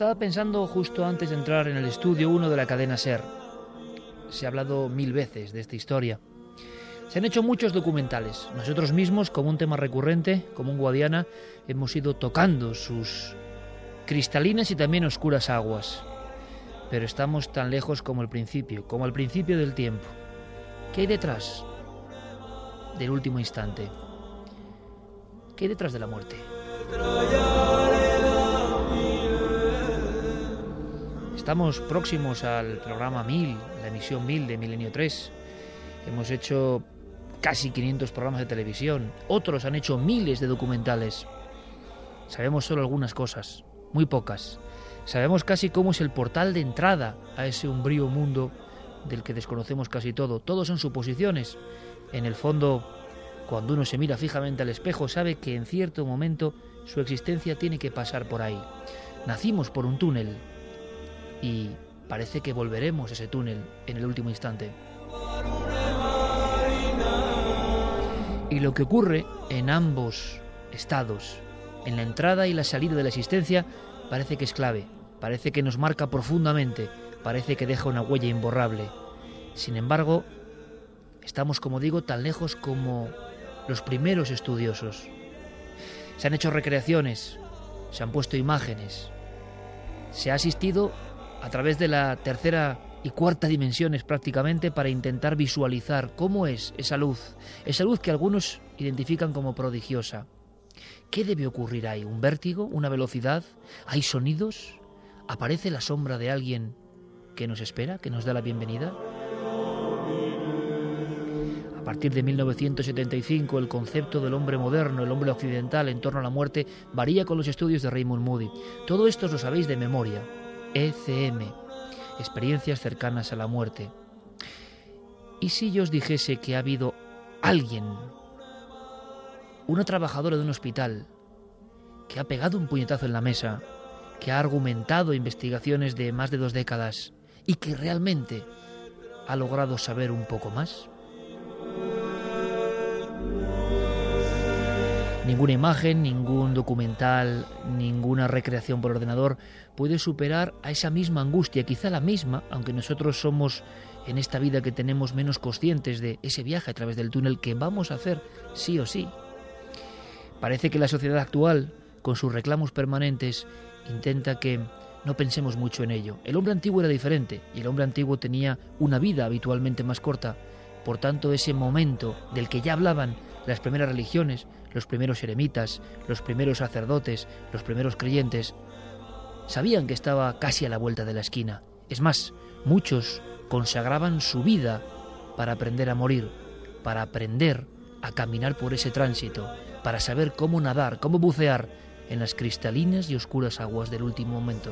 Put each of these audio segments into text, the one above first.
Estaba pensando justo antes de entrar en el estudio 1 de la cadena SER. Se ha hablado mil veces de esta historia. Se han hecho muchos documentales. Nosotros mismos, como un tema recurrente, como un Guadiana, hemos ido tocando sus cristalinas y también oscuras aguas. Pero estamos tan lejos como el principio, como al principio del tiempo. ¿Qué hay detrás del último instante? ¿Qué hay detrás de la muerte? Estamos próximos al programa 1000, la emisión 1000 de Milenio 3. Hemos hecho casi 500 programas de televisión. Otros han hecho miles de documentales. Sabemos solo algunas cosas, muy pocas. Sabemos casi cómo es el portal de entrada a ese umbrío mundo del que desconocemos casi todo. Todos son suposiciones. En el fondo, cuando uno se mira fijamente al espejo, sabe que en cierto momento su existencia tiene que pasar por ahí. Nacimos por un túnel, y parece que volveremos a ese túnel en el último instante. Y lo que ocurre en ambos estados, en la entrada y la salida de la existencia, parece que es clave, parece que nos marca profundamente, parece que deja una huella imborrable. Sin embargo, estamos, como digo, tan lejos como los primeros estudiosos. Se han hecho recreaciones, se han puesto imágenes, se ha asistido a través de la tercera y cuarta dimensiones prácticamente para intentar visualizar cómo es esa luz, esa luz que algunos identifican como prodigiosa. ¿Qué debe ocurrir ahí? ¿Un vértigo? ¿Una velocidad? ¿Hay sonidos? ¿Aparece la sombra de alguien que nos espera, que nos da la bienvenida? A partir de 1975 el concepto del hombre moderno, el hombre occidental en torno a la muerte varía con los estudios de Raymond Moody. Todo esto lo sabéis de memoria. ECM, experiencias cercanas a la muerte. ¿Y si yo os dijese que ha habido alguien, una trabajadora de un hospital, que ha pegado un puñetazo en la mesa, que ha argumentado investigaciones de más de dos décadas y que realmente ha logrado saber un poco más? Ninguna imagen, ningún documental, ninguna recreación por ordenador puede superar a esa misma angustia, quizá la misma, aunque nosotros somos en esta vida que tenemos menos conscientes de ese viaje a través del túnel que vamos a hacer sí o sí. Parece que la sociedad actual, con sus reclamos permanentes, intenta que no pensemos mucho en ello. El hombre antiguo era diferente y el hombre antiguo tenía una vida habitualmente más corta. Por tanto, ese momento del que ya hablaban las primeras religiones, los primeros eremitas, los primeros sacerdotes, los primeros creyentes, sabían que estaba casi a la vuelta de la esquina. Es más, muchos consagraban su vida para aprender a morir, para aprender a caminar por ese tránsito, para saber cómo nadar, cómo bucear en las cristalinas y oscuras aguas del último momento.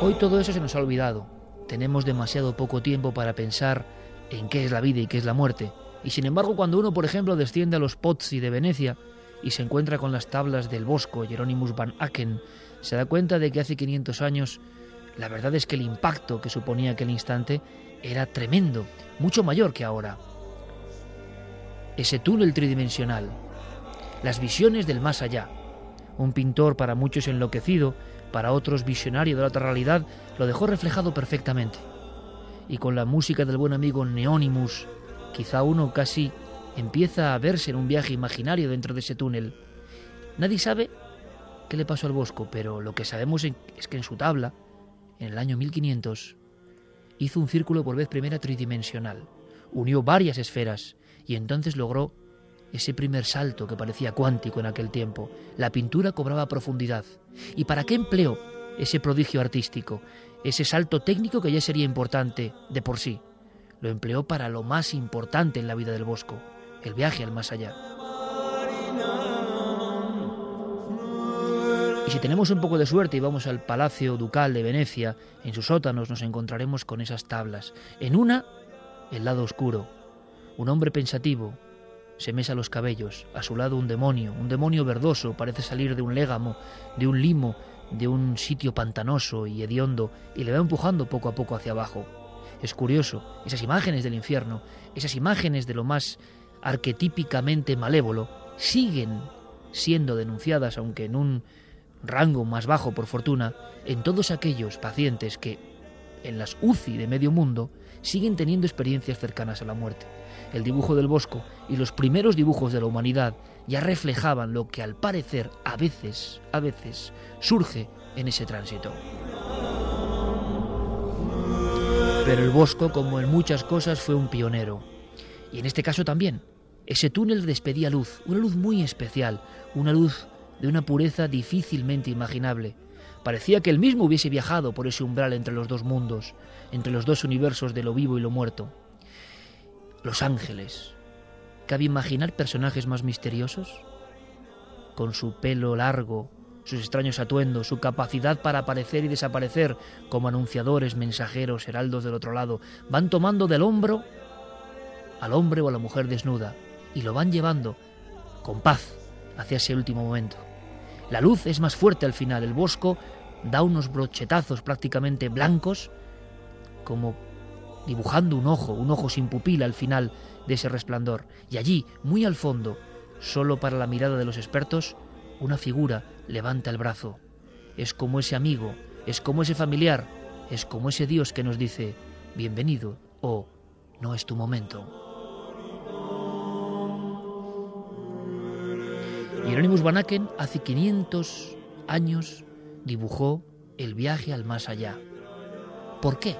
Hoy todo eso se nos ha olvidado. Tenemos demasiado poco tiempo para pensar en qué es la vida y qué es la muerte. Y sin embargo, cuando uno, por ejemplo, desciende a los Pozzi de Venecia y se encuentra con las tablas del Bosco, Jeronimus van Aken, se da cuenta de que hace 500 años la verdad es que el impacto que suponía aquel instante era tremendo, mucho mayor que ahora. Ese túnel tridimensional, las visiones del más allá. Un pintor para muchos enloquecido, para otros visionario de la otra realidad, lo dejó reflejado perfectamente. Y con la música del buen amigo Neonimus, quizá uno casi empieza a verse en un viaje imaginario dentro de ese túnel. Nadie sabe qué le pasó al Bosco, pero lo que sabemos es que en su tabla, en el año 1500, hizo un círculo por vez primera tridimensional, unió varias esferas y entonces logró ese primer salto que parecía cuántico en aquel tiempo. La pintura cobraba profundidad. ¿Y para qué empleó ese prodigio artístico? Ese salto técnico que ya sería importante de por sí. Lo empleó para lo más importante en la vida del Bosco, el viaje al más allá. Y si tenemos un poco de suerte y vamos al Palacio Ducal de Venecia, en sus sótanos nos encontraremos con esas tablas. En una, el lado oscuro. Un hombre pensativo, se mesa los cabellos, a su lado un demonio, un demonio verdoso, parece salir de un légamo, de un limo, de un sitio pantanoso y hediondo, y le va empujando poco a poco hacia abajo. Es curioso, esas imágenes del infierno, esas imágenes de lo más arquetípicamente malévolo, siguen siendo denunciadas, aunque en un rango más bajo por fortuna, en todos aquellos pacientes que, en las UCI de medio mundo, siguen teniendo experiencias cercanas a la muerte el dibujo del Bosco y los primeros dibujos de la humanidad ya reflejaban lo que al parecer a veces, a veces, surge en ese tránsito. Pero el Bosco, como en muchas cosas, fue un pionero. Y en este caso también. Ese túnel despedía luz, una luz muy especial, una luz de una pureza difícilmente imaginable. Parecía que él mismo hubiese viajado por ese umbral entre los dos mundos, entre los dos universos de lo vivo y lo muerto. Los ángeles. ¿Cabe imaginar personajes más misteriosos? Con su pelo largo, sus extraños atuendos, su capacidad para aparecer y desaparecer como anunciadores, mensajeros, heraldos del otro lado, van tomando del hombro al hombre o a la mujer desnuda y lo van llevando con paz hacia ese último momento. La luz es más fuerte al final, el bosco da unos brochetazos prácticamente blancos como dibujando un ojo, un ojo sin pupila al final de ese resplandor. Y allí, muy al fondo, solo para la mirada de los expertos, una figura levanta el brazo. Es como ese amigo, es como ese familiar, es como ese Dios que nos dice, bienvenido o no es tu momento. Hieronymus Van Aken hace 500 años dibujó el viaje al más allá. ¿Por qué?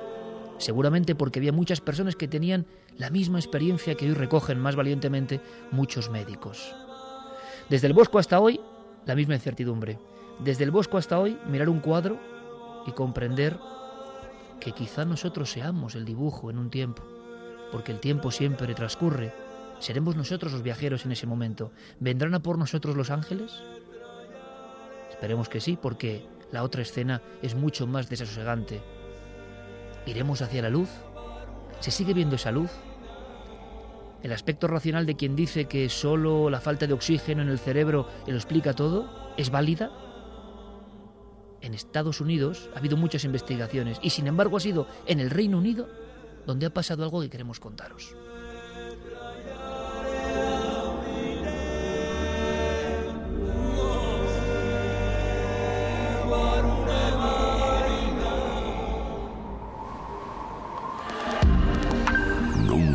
seguramente porque había muchas personas que tenían la misma experiencia que hoy recogen más valientemente muchos médicos. Desde el Bosco hasta hoy, la misma incertidumbre. Desde el Bosco hasta hoy, mirar un cuadro y comprender que quizá nosotros seamos el dibujo en un tiempo, porque el tiempo siempre transcurre. ¿Seremos nosotros los viajeros en ese momento? ¿Vendrán a por nosotros los ángeles? Esperemos que sí, porque la otra escena es mucho más desasosegante ¿Iremos hacia la luz? ¿Se sigue viendo esa luz? ¿El aspecto racional de quien dice que solo la falta de oxígeno en el cerebro lo explica todo es válida? En Estados Unidos ha habido muchas investigaciones y sin embargo ha sido en el Reino Unido donde ha pasado algo que queremos contaros.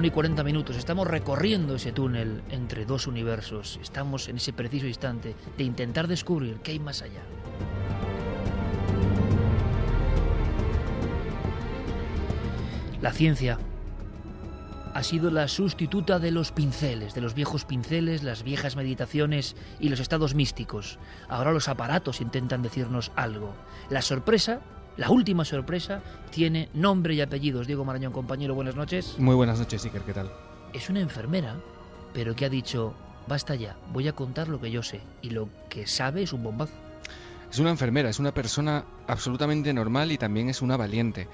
1 y 40 minutos. Estamos recorriendo ese túnel entre dos universos. Estamos en ese preciso instante de intentar descubrir qué hay más allá. La ciencia ha sido la sustituta de los pinceles, de los viejos pinceles, las viejas meditaciones y los estados místicos. Ahora los aparatos intentan decirnos algo. La sorpresa, la última sorpresa, tiene nombre y apellidos. Diego Marañón, compañero, buenas noches. Muy buenas noches, Iker, ¿qué tal? Es una enfermera, pero que ha dicho, basta ya, voy a contar lo que yo sé. Y lo que sabe es un bombazo. Es una enfermera, es una persona absolutamente normal y también es una valiente.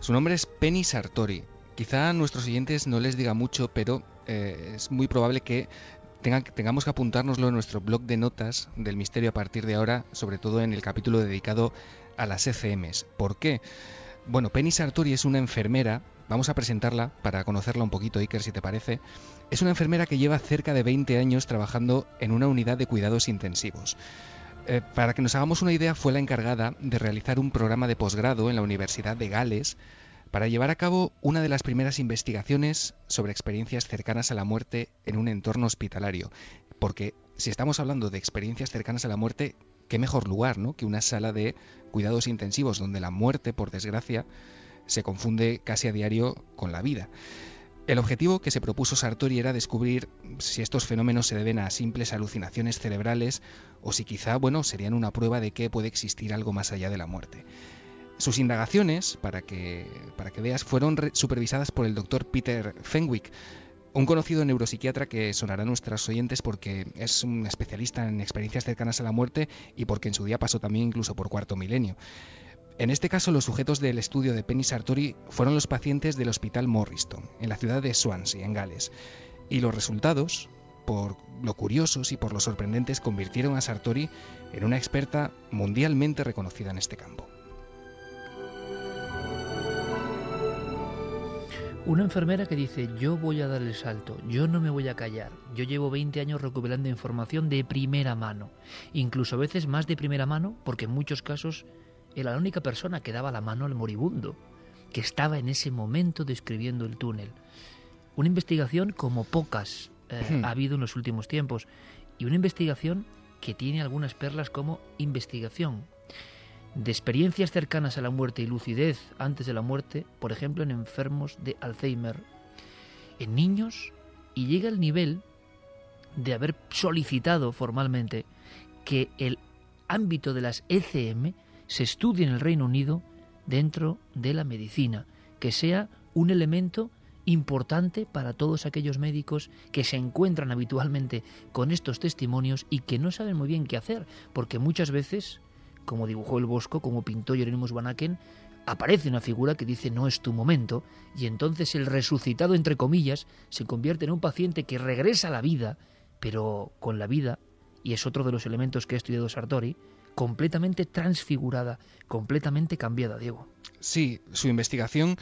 Su nombre es Penny Sartori. Quizá a nuestros siguientes no les diga mucho, pero eh, es muy probable que tengamos que apuntárnoslo en nuestro blog de notas del misterio a partir de ahora, sobre todo en el capítulo dedicado a las ECMs. ¿Por qué? Bueno, Penny Sartori es una enfermera, vamos a presentarla para conocerla un poquito, Iker, si te parece. Es una enfermera que lleva cerca de 20 años trabajando en una unidad de cuidados intensivos. Eh, para que nos hagamos una idea, fue la encargada de realizar un programa de posgrado en la Universidad de Gales para llevar a cabo una de las primeras investigaciones sobre experiencias cercanas a la muerte en un entorno hospitalario. Porque si estamos hablando de experiencias cercanas a la muerte, qué mejor lugar ¿no? que una sala de cuidados intensivos donde la muerte, por desgracia, se confunde casi a diario con la vida. El objetivo que se propuso Sartori era descubrir si estos fenómenos se deben a simples alucinaciones cerebrales o si quizá, bueno, serían una prueba de que puede existir algo más allá de la muerte. Sus indagaciones, para que, para que veas, fueron supervisadas por el doctor Peter Fenwick, un conocido neuropsiquiatra que sonará a nuestros oyentes porque es un especialista en experiencias cercanas a la muerte y porque en su día pasó también incluso por cuarto milenio. En este caso, los sujetos del estudio de Penny Sartori fueron los pacientes del Hospital Morriston, en la ciudad de Swansea, en Gales. Y los resultados, por lo curiosos y por lo sorprendentes, convirtieron a Sartori en una experta mundialmente reconocida en este campo. Una enfermera que dice, yo voy a dar el salto, yo no me voy a callar, yo llevo 20 años recuperando información de primera mano, incluso a veces más de primera mano, porque en muchos casos era la única persona que daba la mano al moribundo, que estaba en ese momento describiendo el túnel. Una investigación como pocas eh, hmm. ha habido en los últimos tiempos, y una investigación que tiene algunas perlas como investigación, de experiencias cercanas a la muerte y lucidez antes de la muerte, por ejemplo en enfermos de Alzheimer, en niños, y llega al nivel de haber solicitado formalmente que el ámbito de las ECM se estudie en el Reino Unido dentro de la medicina, que sea un elemento importante para todos aquellos médicos que se encuentran habitualmente con estos testimonios y que no saben muy bien qué hacer, porque muchas veces como dibujó el Bosco, como pintó Jeronimus Banaken, aparece una figura que dice no es tu momento, y entonces el resucitado, entre comillas, se convierte en un paciente que regresa a la vida, pero con la vida, y es otro de los elementos que ha estudiado Sartori, completamente transfigurada, completamente cambiada, Diego. Sí, su investigación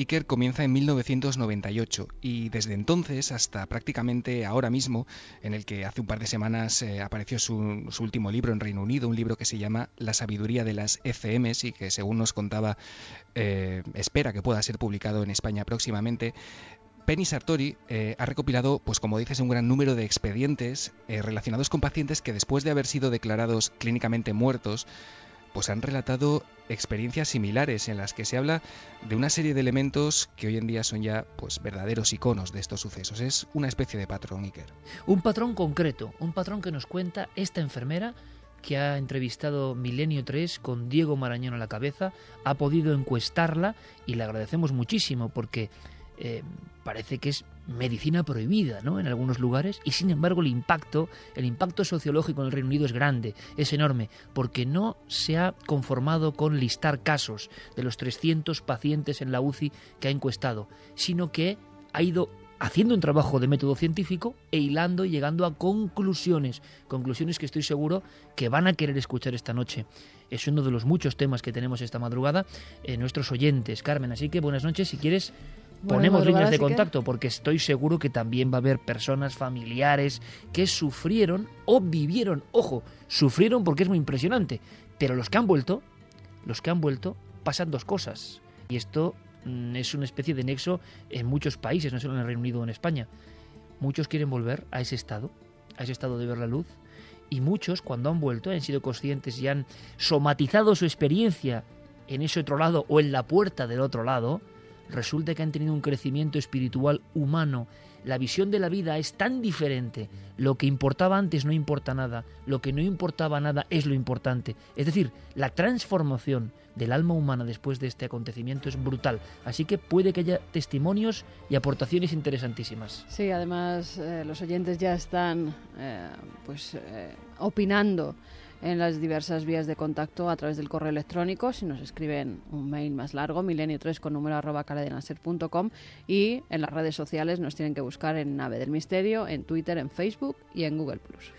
Iker comienza en 1998 y desde entonces hasta prácticamente ahora mismo, en el que hace un par de semanas eh, apareció su, último libro en Reino Unido, un libro que se llama La sabiduría de las ECMs y que según nos contaba eh, espera que pueda ser publicado en España próximamente, Penny Sartori eh, ha recopilado, pues como dices, un gran número de expedientes relacionados con pacientes que después de haber sido declarados clínicamente muertos, pues han relatado experiencias similares en las que se habla de una serie de elementos que hoy en día son ya pues verdaderos iconos de estos sucesos. Es una especie de patrón, Iker. Un patrón concreto, un patrón que nos cuenta esta enfermera que ha entrevistado Milenio 3 con Diego Marañón a la cabeza, ha podido encuestarla y le agradecemos muchísimo porque eh, parece que es medicina prohibida ¿no? en algunos lugares y sin embargo el impacto, el impacto sociológico en el Reino Unido es grande, es enorme, porque no se ha conformado con listar casos de los 300 pacientes en la UCI que ha encuestado, sino que ha ido haciendo un trabajo de método científico e hilando y llegando a conclusiones, conclusiones que estoy seguro que van a querer escuchar esta noche. Es uno de los muchos temas que tenemos esta madrugada en eh, nuestros oyentes, Carmen. Así que buenas noches, si quieres ponemos líneas de contacto porque estoy seguro que también va a haber personas familiares que sufrieron o vivieron, ojo, sufrieron porque es muy impresionante, pero los que han vuelto, los que han vuelto pasan dos cosas y esto mm, es una especie de nexo en muchos países, no solo en el Reino Unido o en España. Muchos quieren volver a ese estado, a ese estado de ver la luz, y muchos cuando han vuelto han sido conscientes y han somatizado su experiencia en ese otro lado o en la puerta del otro lado, resulta que han tenido un crecimiento espiritual humano. La visión de la vida es tan diferente. Lo que importaba antes no importa nada. Lo que no importaba nada es lo importante. Es decir, la transformación del alma humana después de este acontecimiento es brutal. Así que puede que haya testimonios y aportaciones interesantísimas. Sí, además eh, los oyentes ya están eh, pues eh, opinando en las diversas vías de contacto a través del correo electrónico, si nos escriben un mail más largo, milenio3 con número arroba cadenaser.com y en las redes sociales nos tienen que buscar en Nave del Misterio, en Twitter, en Facebook y en Google Plus.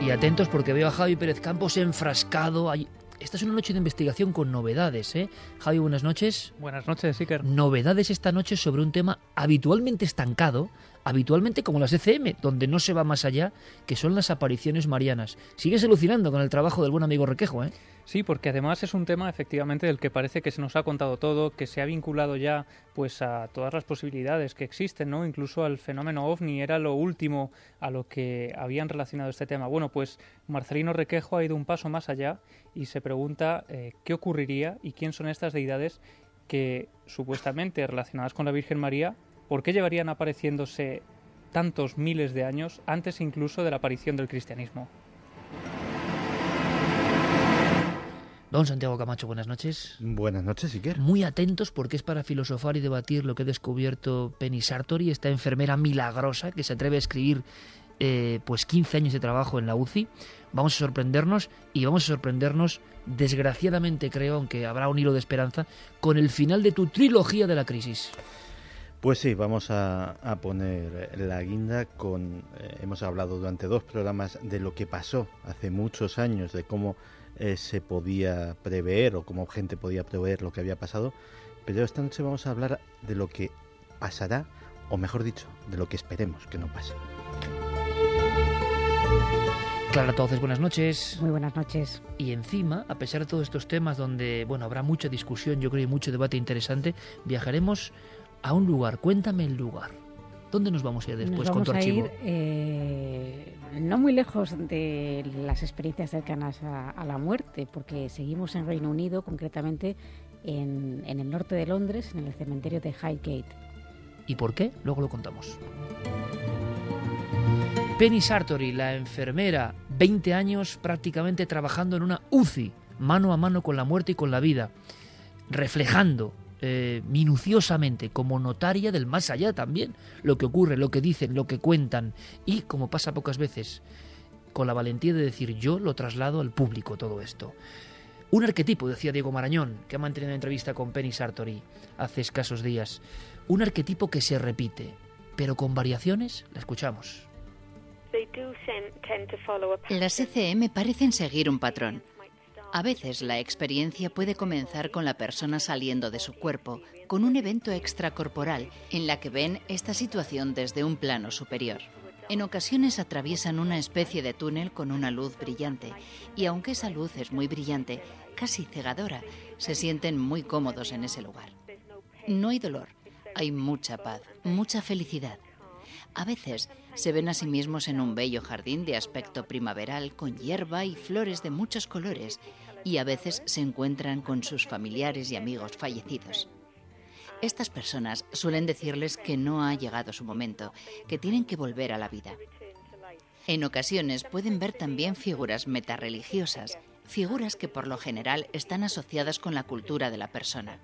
Y atentos porque veo a Javi Pérez Campos enfrascado. Esta es una noche de investigación con novedades, ¿eh? Javi, buenas noches. Buenas noches, Iker. Novedades esta noche sobre un tema habitualmente estancado, habitualmente como las ECM, donde no se va más allá, que son las apariciones marianas. Sigues alucinando con el trabajo del buen amigo Requejo, ¿eh? Sí, porque además es un tema efectivamente del que parece que se nos ha contado todo, que se ha vinculado ya pues a todas las posibilidades que existen, ¿no? Incluso al fenómeno ovni era lo último a lo que habían relacionado este tema. Bueno, pues Marcelino Requejo ha ido un paso más allá y se pregunta eh, qué ocurriría y quién son estas deidades que supuestamente relacionadas con la Virgen María, ¿por qué llevarían apareciéndose tantos miles de años antes incluso de la aparición del cristianismo? Don Santiago Camacho, buenas noches. Buenas noches, Iker. Muy atentos porque es para filosofar y debatir lo que ha descubierto Penny Sartori, esta enfermera milagrosa que se atreve a escribir eh, pues 15 años de trabajo en la UCI. Vamos a sorprendernos y vamos a sorprendernos, desgraciadamente creo, aunque habrá un hilo de esperanza, con el final de tu trilogía de la crisis. Pues sí, vamos a, poner la guinda con... Eh, hemos hablado durante dos programas de lo que pasó hace muchos años, de cómo eh, se podía prever o como gente podía prever lo que había pasado, pero esta noche vamos a hablar de lo que pasará, o mejor dicho, de lo que esperemos que no pase. Clara entonces buenas noches. Muy buenas noches. Y encima, a pesar de todos estos temas donde, bueno, habrá mucha discusión, yo creo, y mucho debate interesante, viajaremos a un lugar. Cuéntame el lugar. ¿Dónde nos vamos a ir después con tu archivo? Ir, eh, no muy lejos de las experiencias cercanas a, la muerte, porque seguimos en Reino Unido, concretamente en, en el norte de Londres, en el cementerio de Highgate. ¿Y por qué? Luego lo contamos. Penny Sartori, la enfermera, 20 años prácticamente trabajando en una UCI, mano a mano con la muerte y con la vida, reflejando eh, minuciosamente como notaria del más allá también, lo que ocurre, lo que dicen, lo que cuentan y, como pasa pocas veces, con la valentía de decir yo lo traslado al público todo esto. Un arquetipo, decía Diego Marañón, que ha mantenido una entrevista con Penny Sartori hace escasos días. Un arquetipo que se repite, pero con variaciones, la escuchamos. Las ECM parecen seguir un patrón. A veces la experiencia puede comenzar con la persona saliendo de su cuerpo, con un evento extracorporal en la que ven esta situación desde un plano superior. En ocasiones atraviesan una especie de túnel con una luz brillante y aunque esa luz es muy brillante, casi cegadora, se sienten muy cómodos en ese lugar. No hay dolor, hay mucha paz, mucha felicidad. A veces se ven a sí mismos en un bello jardín de aspecto primaveral con hierba y flores de muchos colores y a veces se encuentran con sus familiares y amigos fallecidos. Estas personas suelen decirles que no ha llegado su momento, que tienen que volver a la vida. En ocasiones pueden ver también figuras metarreligiosas, figuras que por lo general están asociadas con la cultura de la persona.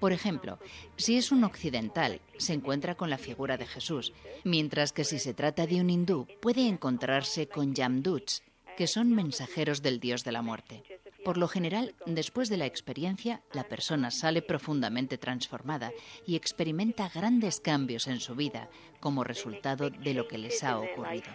Por ejemplo, si es un occidental, se encuentra con la figura de Jesús, mientras que si se trata de un hindú, puede encontrarse con Yamduts, que son mensajeros del dios de la muerte. Por lo general, después de la experiencia, la persona sale profundamente transformada y experimenta grandes cambios en su vida como resultado de lo que les ha ocurrido.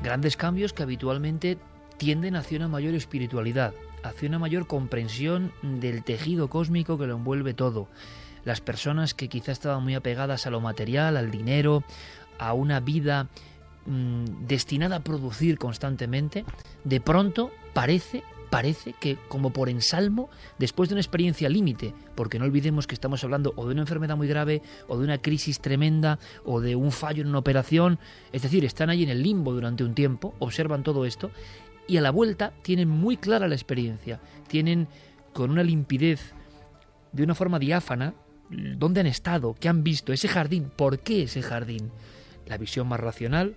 Grandes cambios que habitualmente tienden hacia una mayor espiritualidad, hacia una mayor comprensión del tejido cósmico que lo envuelve todo. Las personas que quizá estaban muy apegadas a lo material, al dinero, a una vida mm, destinada a producir constantemente, de pronto parece parece que como por ensalmo, después de una experiencia límite, porque no olvidemos que estamos hablando o de una enfermedad muy grave, o de una crisis tremenda, o de un fallo en una operación, es decir, están allí en el limbo durante un tiempo, observan todo esto, y a la vuelta tienen muy clara la experiencia, tienen con una limpidez, de una forma diáfana, dónde han estado, qué han visto, ese jardín, por qué ese jardín. La visión más racional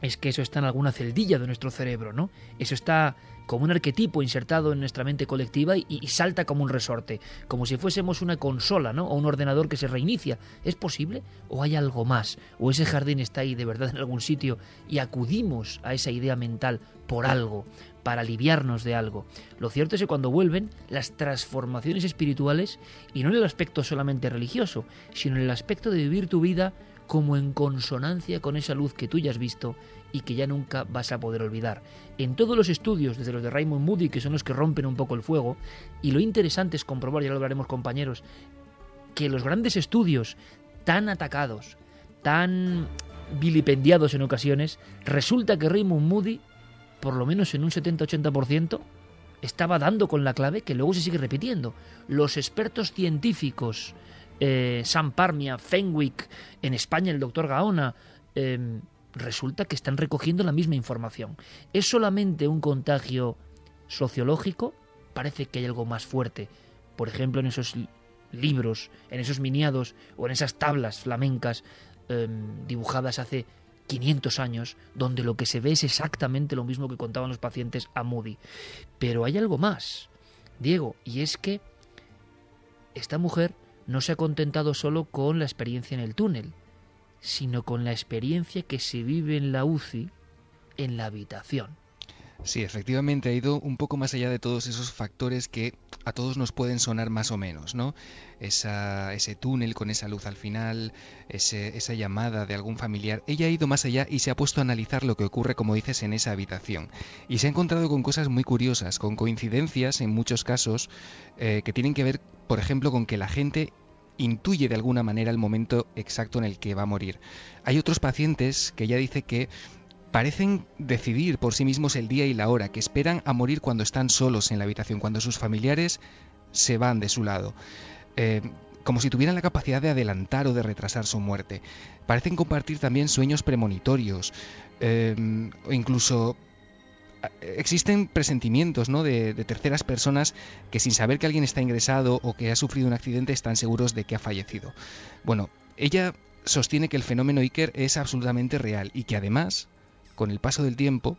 es que eso está en alguna celdilla de nuestro cerebro, ¿no? Eso está como un arquetipo insertado en nuestra mente colectiva y, salta como un resorte, como si fuésemos una consola, ¿no? O un ordenador que se reinicia. ¿Es posible? ¿O hay algo más? ¿O ese jardín está ahí de verdad en algún sitio y acudimos a esa idea mental por algo, para aliviarnos de algo? Lo cierto es que cuando vuelven, las transformaciones espirituales, y no en el aspecto solamente religioso, sino en el aspecto de vivir tu vida como en consonancia con esa luz que tú ya has visto y que ya nunca vas a poder olvidar. En todos los estudios, desde los de Raymond Moody, que son los que rompen un poco el fuego, y lo interesante es comprobar, ya lo hablaremos compañeros, que los grandes estudios tan atacados, tan vilipendiados en ocasiones, resulta que Raymond Moody, por lo menos en un 70-80%, estaba dando con la clave que luego se sigue repitiendo. Los expertos científicos, eh, Sam Parmia, Fenwick, en España el doctor Gaona, eh, resulta que están recogiendo la misma información. ¿Es solamente un contagio sociológico? Parece que hay algo más fuerte. Por ejemplo, en esos libros, en esos miniados o en esas tablas flamencas eh, dibujadas hace 500 años, donde lo que se ve es exactamente lo mismo que contaban los pacientes a Moody. Pero hay algo más, Diego, y es que esta mujer no se ha contentado solo con la experiencia en el túnel, sino con la experiencia que se vive en la UCI en la habitación. Sí, efectivamente ha ido un poco más allá de todos esos factores que a todos nos pueden sonar más o menos, ¿no? Esa, ese túnel con esa luz al final, ese, esa llamada de algún familiar. Ella ha ido más allá y se ha puesto a analizar lo que ocurre, como dices, en esa habitación. Y se ha encontrado con cosas muy curiosas, con coincidencias en muchos casos eh, que tienen que ver, por ejemplo, con que la gente intuye de alguna manera el momento exacto en el que va a morir. Hay otros pacientes que ella dice que parecen decidir por sí mismos el día y la hora, que esperan a morir cuando están solos en la habitación, cuando sus familiares se van de su lado. Eh, como si tuvieran la capacidad de adelantar o de retrasar su muerte. Parecen compartir también sueños premonitorios, eh, incluso existen presentimientos ¿no? de, terceras personas que sin saber que alguien está ingresado o que ha sufrido un accidente están seguros de que ha fallecido. Bueno, ella sostiene que el fenómeno Iker es absolutamente real y que además, con el paso del tiempo,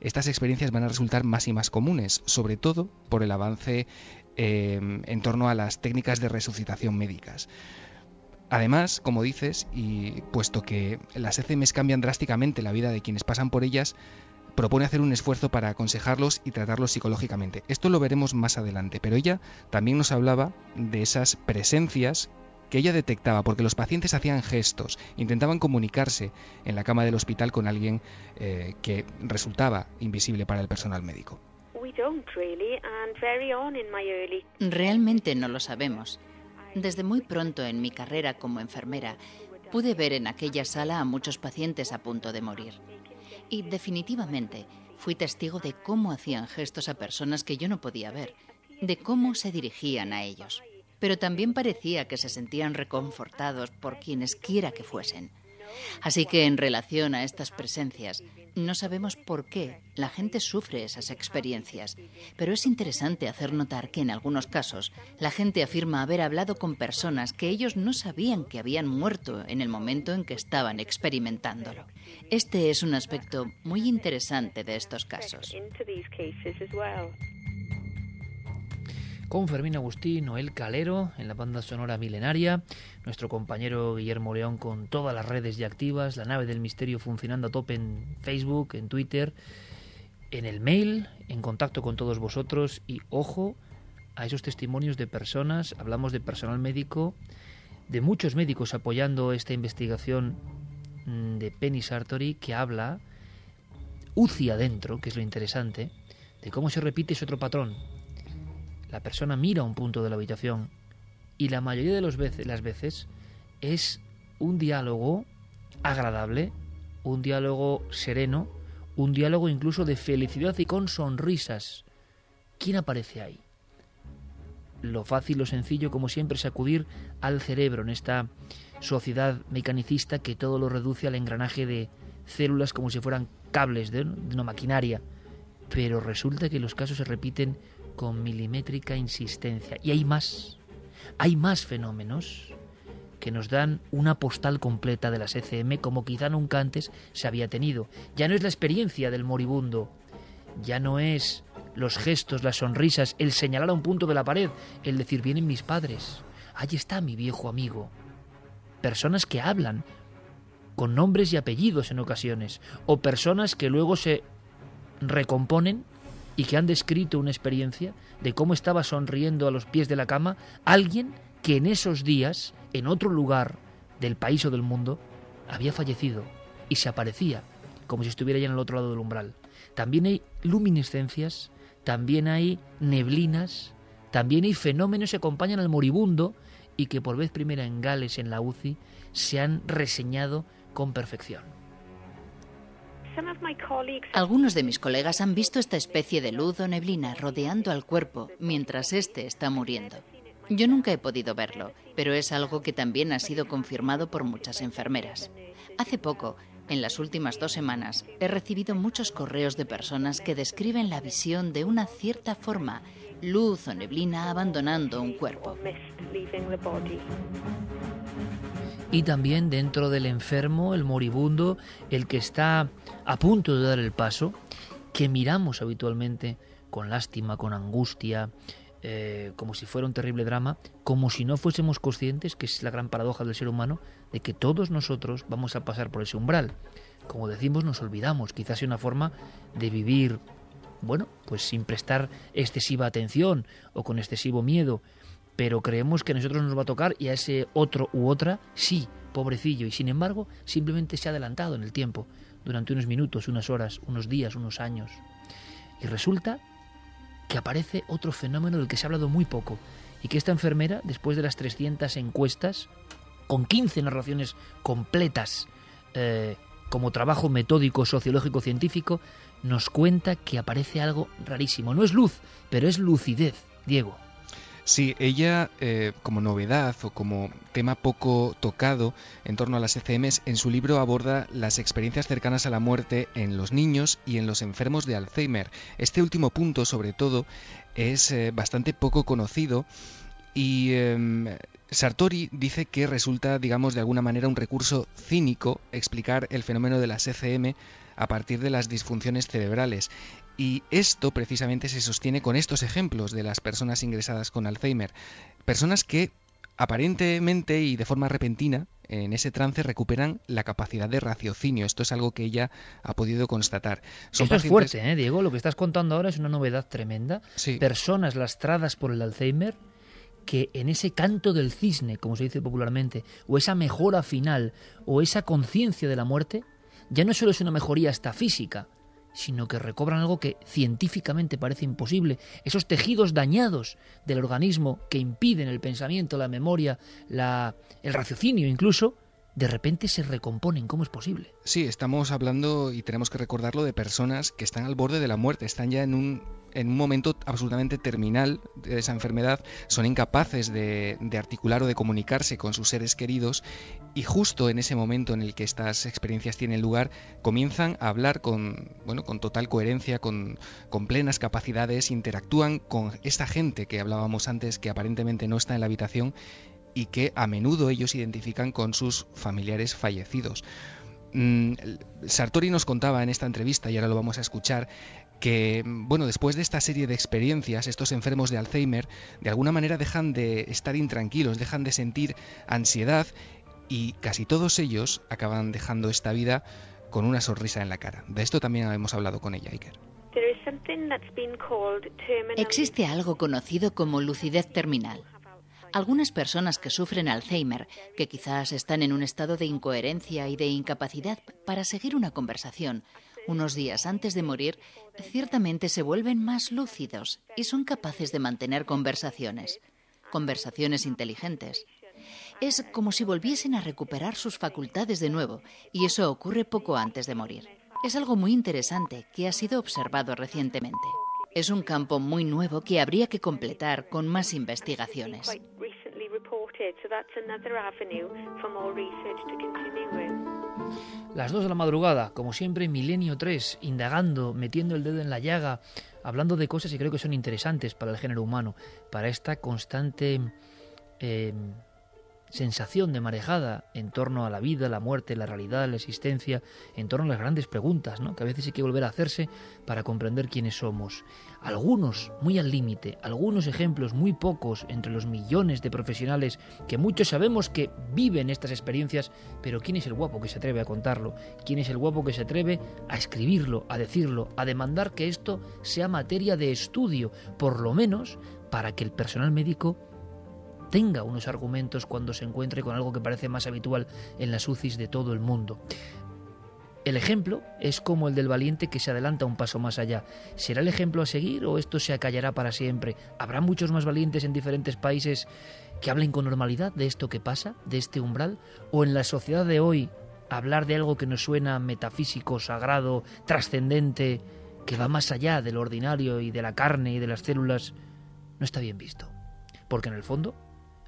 estas experiencias van a resultar más y más comunes, sobre todo por el avance eh, en torno a las técnicas de resucitación médicas. Además, como dices, y puesto que las ECMs cambian drásticamente la vida de quienes pasan por ellas, propone hacer un esfuerzo para aconsejarlos y tratarlos psicológicamente. Esto lo veremos más adelante, pero ella también nos hablaba de esas presencias que ella detectaba, porque los pacientes hacían gestos, intentaban comunicarse en la cama del hospital con alguien eh, que resultaba invisible para el personal médico. Realmente no lo sabemos. Desde muy pronto en mi carrera como enfermera, pude ver en aquella sala a muchos pacientes a punto de morir. Y definitivamente fui testigo de cómo hacían gestos a personas que yo no podía ver, de cómo se dirigían a ellos. Pero también parecía que se sentían reconfortados por quienes quiera que fuesen. Así que en relación a estas presencias, no sabemos por qué la gente sufre esas experiencias, pero es interesante hacer notar que en algunos casos la gente afirma haber hablado con personas que ellos no sabían que habían muerto en el momento en que estaban experimentándolo. Este es un aspecto muy interesante de estos casos con Fermín Agustín, Noel Calero en la banda sonora milenaria, nuestro compañero Guillermo León con todas las redes ya activas, la nave del misterio funcionando a tope en Facebook, en Twitter, en el mail, en contacto con todos vosotros y ojo a esos testimonios de personas, hablamos de personal médico, de muchos médicos apoyando esta investigación mm, de Penny Sartori que habla UCI adentro, que es lo interesante, de cómo se repite ese otro patrón, la persona mira un punto de la habitación y la mayoría de las veces es un diálogo agradable, un diálogo sereno, un diálogo incluso de felicidad y con sonrisas. ¿Quién aparece ahí? Lo fácil, lo sencillo, como siempre, es acudir al cerebro en esta sociedad mecanicista que todo lo reduce al engranaje de células como si fueran cables de, una maquinaria. Pero resulta que los casos se repiten con milimétrica insistencia. Y hay más, hay más fenómenos que nos dan una postal completa de las ECM como quizá nunca antes se había tenido. Ya no es la experiencia del moribundo, ya no es los gestos, las sonrisas, el señalar a un punto de la pared, el decir vienen mis padres, allí está mi viejo amigo. Personas que hablan con nombres y apellidos en ocasiones, o personas que luego se recomponen y que han descrito una experiencia de cómo estaba sonriendo a los pies de la cama alguien que en esos días, en otro lugar del país o del mundo, había fallecido y se aparecía como si estuviera ya en el otro lado del umbral. También hay luminiscencias, también hay neblinas, también hay fenómenos que acompañan al moribundo y que por vez primera en Gales, en la UCI, se han reseñado con perfección. Algunos de mis colegas han visto esta especie de luz o neblina rodeando al cuerpo mientras éste está muriendo. Yo nunca he podido verlo, pero es algo que también ha sido confirmado por muchas enfermeras. Hace poco, en las últimas dos semanas, he recibido muchos correos de personas que describen la visión de una cierta forma, luz o neblina abandonando un cuerpo. Y también dentro del enfermo, el moribundo, el que está a punto de dar el paso, que miramos habitualmente con lástima, con angustia, eh, como si fuera un terrible drama, como si no fuésemos conscientes, que es la gran paradoja del ser humano, de que todos nosotros vamos a pasar por ese umbral. Como decimos, nos olvidamos, quizás sea una forma de vivir, bueno, pues sin prestar excesiva atención o con excesivo miedo, pero creemos que a nosotros nos va a tocar y a ese otro u otra, sí, pobrecillo, y sin embargo simplemente se ha adelantado en el tiempo, durante unos minutos, unas horas, unos días, unos años. Y resulta que aparece otro fenómeno del que se ha hablado muy poco y que esta enfermera, después de las 300 encuestas, con 15 narraciones completas eh, como trabajo metódico, sociológico, científico, nos cuenta que aparece algo rarísimo. No es luz, pero es lucidez, Diego. Sí, ella, eh, como novedad o como tema poco tocado en torno a las ECMs, en su libro aborda las experiencias cercanas a la muerte en los niños y en los enfermos de Alzheimer. Este último punto, sobre todo, es eh, bastante poco conocido y em, Sartori dice que resulta, digamos, de alguna manera un recurso cínico explicar el fenómeno de las ECM a partir de las disfunciones cerebrales. Y esto precisamente se sostiene con estos ejemplos de las personas ingresadas con Alzheimer. Personas que aparentemente y de forma repentina en ese trance recuperan la capacidad de raciocinio. Esto es algo que ella ha podido constatar. Esto es fuerte, ¿eh, Diego. Lo que estás contando ahora es una novedad tremenda. Personas lastradas por el Alzheimer que en ese canto del cisne, como se dice popularmente, o esa mejora final, o esa conciencia de la muerte, ya no solo es una mejoría hasta física, sino que recobran algo que científicamente parece imposible, esos tejidos dañados del organismo que impiden el pensamiento, la memoria, la, el raciocinio incluso, de repente se recomponen. ¿Cómo es posible? Sí, estamos hablando y tenemos que recordarlo de personas que están al borde de la muerte, están ya en un, en un momento absolutamente terminal de esa enfermedad, son incapaces de, de, articular o de comunicarse con sus seres queridos y justo en ese momento en el que estas experiencias tienen lugar, comienzan a hablar con, bueno, con total coherencia, con, con plenas capacidades, interactúan con esta gente que hablábamos antes que aparentemente no está en la habitación y que a menudo ellos identifican con sus familiares fallecidos. Mm, Sartori nos contaba en esta entrevista, y ahora lo vamos a escuchar, que bueno, después de esta serie de experiencias, estos enfermos de Alzheimer de alguna manera dejan de estar intranquilos, dejan de sentir ansiedad y casi todos ellos acaban dejando esta vida con una sonrisa en la cara. De esto también hemos hablado con ella, Iker. Existe algo conocido como lucidez terminal. Algunas personas que sufren Alzheimer, que quizás están en un estado de incoherencia y de incapacidad para seguir una conversación, unos días antes de morir, ciertamente se vuelven más lúcidos y son capaces de mantener conversaciones, conversaciones inteligentes. Es como si volviesen a recuperar sus facultades de nuevo, y eso ocurre poco antes de morir. Es algo muy interesante que ha sido observado recientemente. Es un campo muy nuevo que habría que completar con más investigaciones. Las dos de la madrugada, como siempre, Milenio 3, indagando, metiendo el dedo en la llaga, hablando de cosas que creo que son interesantes para el género humano, para esta constante eh, sensación de marejada en torno a la vida, la muerte, la realidad, la existencia, en torno a las grandes preguntas, ¿no? que a veces hay que volver a hacerse para comprender quiénes somos. Algunos muy al límite, algunos ejemplos muy pocos entre los millones de profesionales que muchos sabemos que viven estas experiencias, pero ¿quién es el guapo que se atreve a contarlo? ¿Quién es el guapo que se atreve a escribirlo, a decirlo, a demandar que esto sea materia de estudio, por lo menos para que el personal médico tenga unos argumentos cuando se encuentre con algo que parece más habitual en las UCIs de todo el mundo. El ejemplo es como el del valiente que se adelanta un paso más allá. ¿Será el ejemplo a seguir o esto se acallará para siempre? ¿Habrá muchos más valientes en diferentes países que hablen con normalidad de esto que pasa, de este umbral? ¿O en la sociedad de hoy hablar de algo que nos suena metafísico, sagrado, trascendente, que va más allá del ordinario y de la carne y de las células, no está bien visto? Porque en el fondo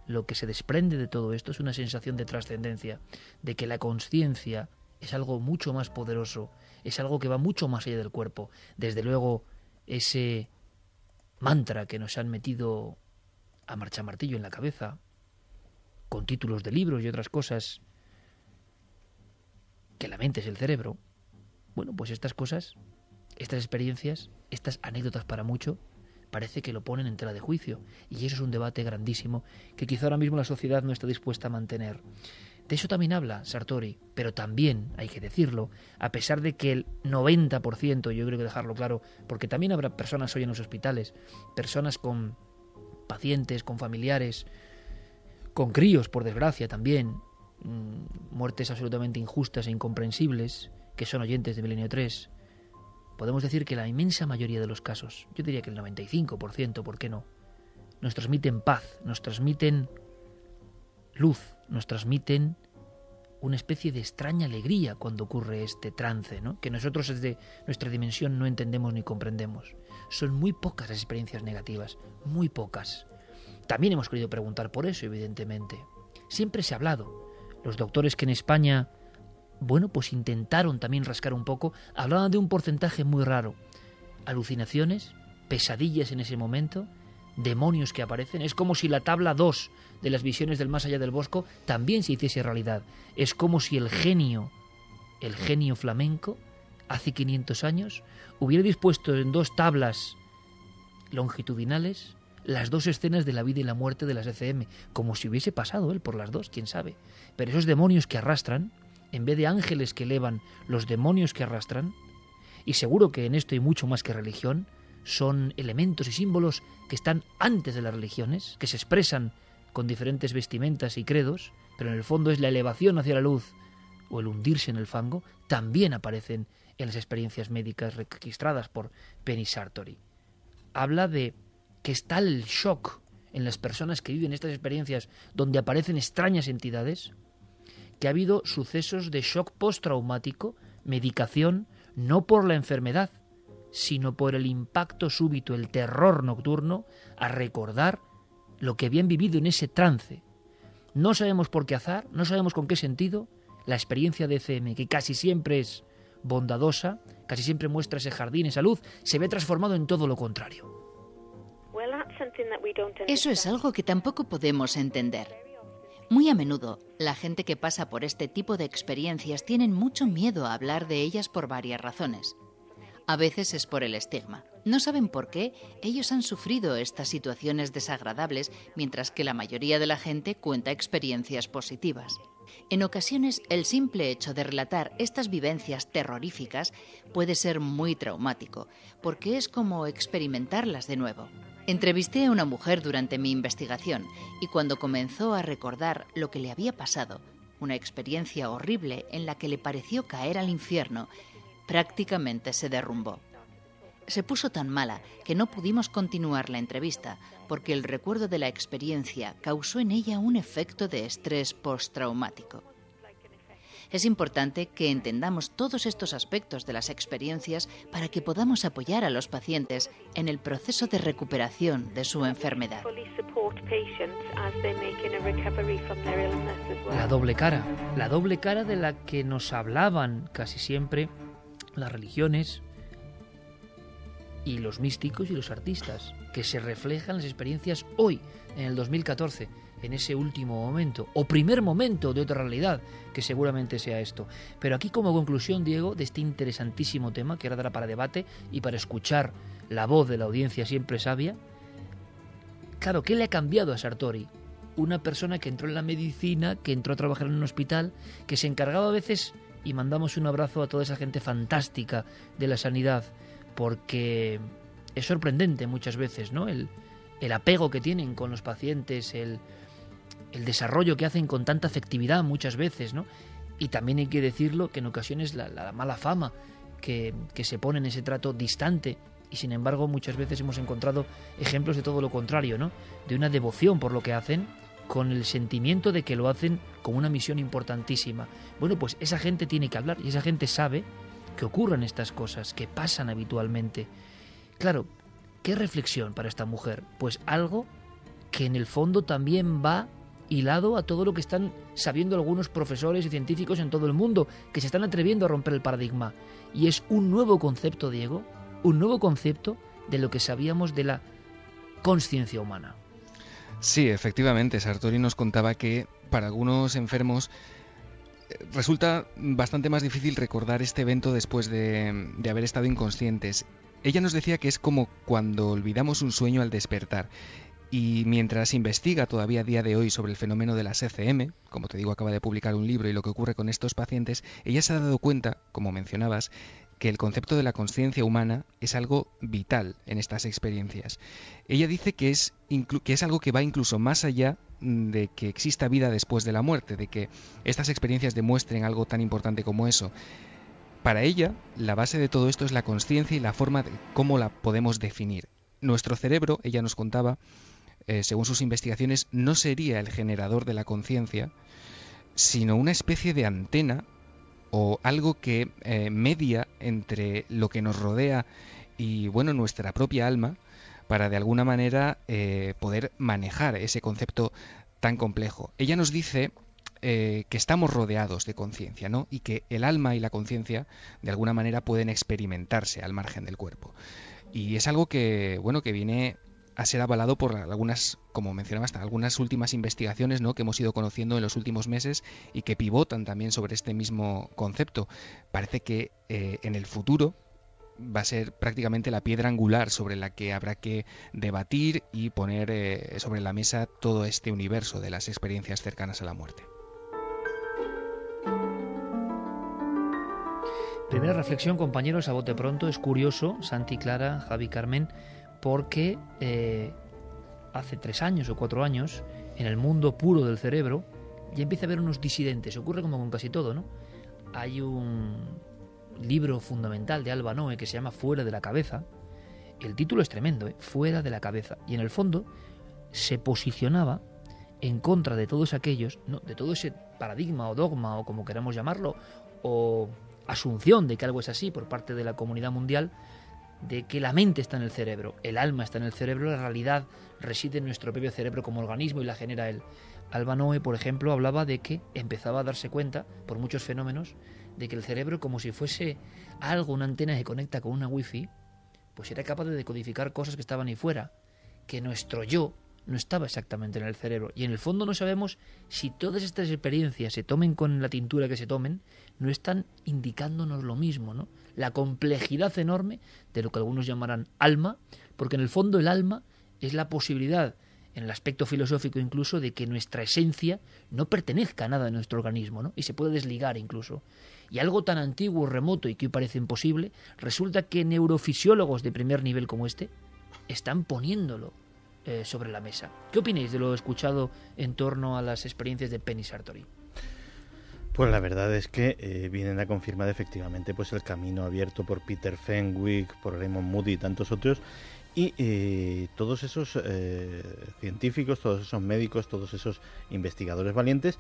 lo que se desprende de todo esto es una sensación de trascendencia, de que la conciencia es algo mucho más poderoso, es algo que va mucho más allá del cuerpo. Desde luego, ese mantra que nos han metido a marcha martillo en la cabeza, con títulos de libros y otras cosas, que la mente es el cerebro, bueno, pues estas cosas, estas experiencias, estas anécdotas para mucho, parece que lo ponen en tela de juicio. Y eso es un debate grandísimo que quizá ahora mismo la sociedad no está dispuesta a mantener. De eso también habla Sartori, pero también, hay que decirlo, a pesar de que el 90%, yo creo que dejarlo claro, porque también habrá personas hoy en los hospitales, personas con pacientes, con familiares, con críos, por desgracia también, mm, muertes absolutamente injustas e incomprensibles, que son oyentes de Milenio 3, podemos decir que la inmensa mayoría de los casos, yo diría que el 95%, ¿por qué no? Nos transmiten paz, nos transmiten luz, nos transmiten una especie de extraña alegría cuando ocurre este trance, ¿no? que nosotros desde nuestra dimensión no entendemos ni comprendemos. Son muy pocas las experiencias negativas, muy pocas. También hemos querido preguntar por eso, evidentemente. Siempre se ha hablado. Los doctores que en España bueno, pues intentaron también rascar un poco, hablaban de un porcentaje muy raro. Alucinaciones, pesadillas en ese momento, demonios que aparecen. Es como si la tabla 2 de las visiones del más allá del bosco también se hiciese realidad. Es como si el genio, el genio flamenco, hace 500 años, hubiera dispuesto en dos tablas longitudinales las dos escenas de la vida y la muerte de las ECM, como si hubiese pasado él por las dos, quién sabe. Pero esos demonios que arrastran, en vez de ángeles que elevan, los demonios que arrastran, y seguro que en esto hay mucho más que religión, son elementos y símbolos que están antes de las religiones, que se expresan con diferentes vestimentas y credos, pero en el fondo es la elevación hacia la luz o el hundirse en el fango, también aparecen en las experiencias médicas registradas por Penny Sartori. Habla de que está el shock en las personas que viven estas experiencias donde aparecen extrañas entidades, que ha habido sucesos de shock postraumático, medicación, no por la enfermedad, sino por el impacto súbito, el terror nocturno, a recordar lo que habían vivido en ese trance. No sabemos por qué azar, no sabemos con qué sentido, la experiencia de CM, que casi siempre es bondadosa, casi siempre muestra ese jardín, esa luz, se ve transformado en todo lo contrario. Eso es algo que tampoco podemos entender. Muy a menudo, la gente que pasa por este tipo de experiencias tienen mucho miedo a hablar de ellas por varias razones. A veces es por el estigma. No saben por qué ellos han sufrido estas situaciones desagradables mientras que la mayoría de la gente cuenta experiencias positivas. En ocasiones el simple hecho de relatar estas vivencias terroríficas puede ser muy traumático, porque es como experimentarlas de nuevo. Entrevisté a una mujer durante mi investigación y cuando comenzó a recordar lo que le había pasado, una experiencia horrible en la que le pareció caer al infierno, prácticamente se derrumbó. Se puso tan mala que no pudimos continuar la entrevista porque el recuerdo de la experiencia causó en ella un efecto de estrés postraumático. Es importante que entendamos todos estos aspectos de las experiencias para que podamos apoyar a los pacientes en el proceso de recuperación de su enfermedad. La doble cara, la doble cara de la que nos hablaban casi siempre las religiones y los místicos y los artistas, que se reflejan las experiencias hoy, en el 2014 en ese último momento, o primer momento de otra realidad, que seguramente sea esto. Pero aquí como conclusión, Diego, de este interesantísimo tema, que ahora dará para debate y para escuchar la voz de la audiencia siempre sabia, claro, ¿qué le ha cambiado a Sartori? Una persona que entró en la medicina, que entró a trabajar en un hospital, que se encargaba a veces, y mandamos un abrazo a toda esa gente fantástica de la sanidad, porque es sorprendente muchas veces, ¿no? El, el apego que tienen con los pacientes, el, el desarrollo que hacen con tanta efectividad muchas veces, ¿no? Y también hay que decirlo que en ocasiones la, mala fama que, que, se pone en ese trato distante y sin embargo muchas veces hemos encontrado ejemplos de todo lo contrario, ¿no? De una devoción por lo que hacen con el sentimiento de que lo hacen con una misión importantísima. Bueno, pues esa gente tiene que hablar y esa gente sabe que ocurren estas cosas, que pasan habitualmente. Claro, ¿qué reflexión para esta mujer? Pues algo que en el fondo también va hilado a todo lo que están sabiendo algunos profesores y científicos en todo el mundo, que se están atreviendo a romper el paradigma. Y es un nuevo concepto, Diego, un nuevo concepto de lo que sabíamos de la conciencia humana. Sí, efectivamente, Sartori nos contaba que para algunos enfermos resulta bastante más difícil recordar este evento después de, haber estado inconscientes. Ella nos decía que es como cuando olvidamos un sueño al despertar y mientras investiga todavía a día de hoy sobre el fenómeno de las ECM, como te digo, acaba de publicar un libro y lo que ocurre con estos pacientes, ella se ha dado cuenta, como mencionabas, que el concepto de la conciencia humana es algo vital en estas experiencias. Ella dice que es, algo que va incluso más allá de que exista vida después de la muerte, de que estas experiencias demuestren algo tan importante como eso. Para ella, la base de todo esto es la conciencia y la forma de cómo la podemos definir. Nuestro cerebro, ella nos contaba, eh, según sus investigaciones, no sería el generador de la conciencia, sino una especie de antena o algo que eh, media entre lo que nos rodea y bueno nuestra propia alma para de alguna manera eh, poder manejar ese concepto tan complejo. Ella nos dice que estamos rodeados de conciencia, ¿no? Y que el alma y la conciencia de alguna manera pueden experimentarse al margen del cuerpo. Y es algo que, bueno, que viene a ser avalado por algunas, como mencionaba hasta algunas últimas investigaciones ¿no? que hemos ido conociendo en los últimos meses y que pivotan también sobre este mismo concepto. Parece que eh, en el futuro va a ser prácticamente la piedra angular sobre la que habrá que debatir y poner eh, sobre la mesa todo este universo de las experiencias cercanas a la muerte. Primera reflexión, compañeros, a bote pronto, es curioso, Santi Clara, Javi Carmen, porque eh, hace tres años o cuatro años, en el mundo puro del cerebro, ya empieza a haber unos disidentes. Ocurre como con casi todo, ¿no? Hay un libro fundamental de Alba Noe que se llama Fuera de la cabeza. El título es tremendo, ¿eh? Fuera de la cabeza. Y en el fondo se posicionaba en contra de todos aquellos, no, de todo ese paradigma o dogma o como queramos llamarlo, o asunción de que algo es así por parte de la comunidad mundial, de que la mente está en el cerebro, el alma está en el cerebro, la realidad reside en nuestro propio cerebro como organismo y la genera él. Alba Noe, por ejemplo, hablaba de que empezaba a darse cuenta, por muchos fenómenos, de que el cerebro, como si fuese algo, una antena que conecta con una wifi, pues era capaz de decodificar cosas que estaban ahí fuera, que nuestro yo no estaba exactamente en el cerebro. Y en el fondo no sabemos si todas estas experiencias se tomen con la tintura que se tomen, no están indicándonos lo mismo, ¿no? La complejidad enorme de lo que algunos llamarán alma, porque en el fondo el alma es la posibilidad, en el aspecto filosófico incluso, de que nuestra esencia no pertenezca a nada de nuestro organismo, ¿no? Y se puede desligar incluso. Y algo tan antiguo, remoto y que hoy parece imposible, resulta que neurofisiólogos de primer nivel como este están poniéndolo eh, sobre la mesa. ¿Qué opináis de lo escuchado en torno a las experiencias de Penny Sartori? Pues la verdad es que eh, vienen a confirmar efectivamente pues el camino abierto por Peter Fenwick, por Raymond Moody y tantos otros y eh, todos esos eh, científicos, todos esos médicos, todos esos investigadores valientes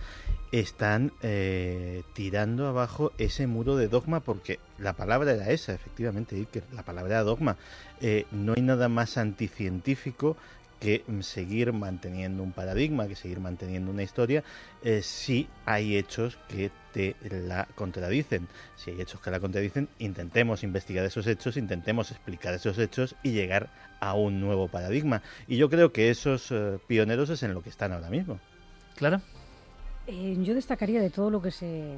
están eh, tirando abajo ese muro de dogma porque la palabra era esa, efectivamente, la palabra era dogma. no hay nada más anticientífico que seguir manteniendo un paradigma, que seguir manteniendo una historia, si hay hechos que te la contradicen. Si hay hechos que la contradicen, intentemos investigar esos hechos, intentemos explicar esos hechos y llegar a un nuevo paradigma. Y yo creo que esos eh, pioneros es en lo que están ahora mismo. Claro. Eh, yo destacaría de todo lo que se,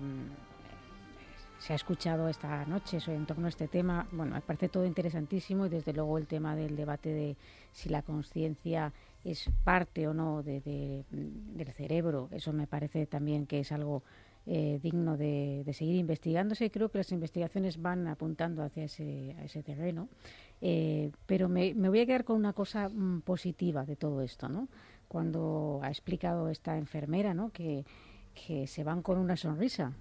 se ha escuchado esta noche en torno a este tema. Bueno, me parece todo interesantísimo y desde luego el tema del debate de si la conciencia es parte o no de, del cerebro, eso me parece también que es algo eh, digno de, seguir investigándose. Creo que las investigaciones van apuntando hacia ese, a ese terreno. Eh, pero me, voy a quedar con una cosa mm, positiva de todo esto, ¿no? Cuando ha explicado esta enfermera, ¿no? Que, se van con una sonrisa.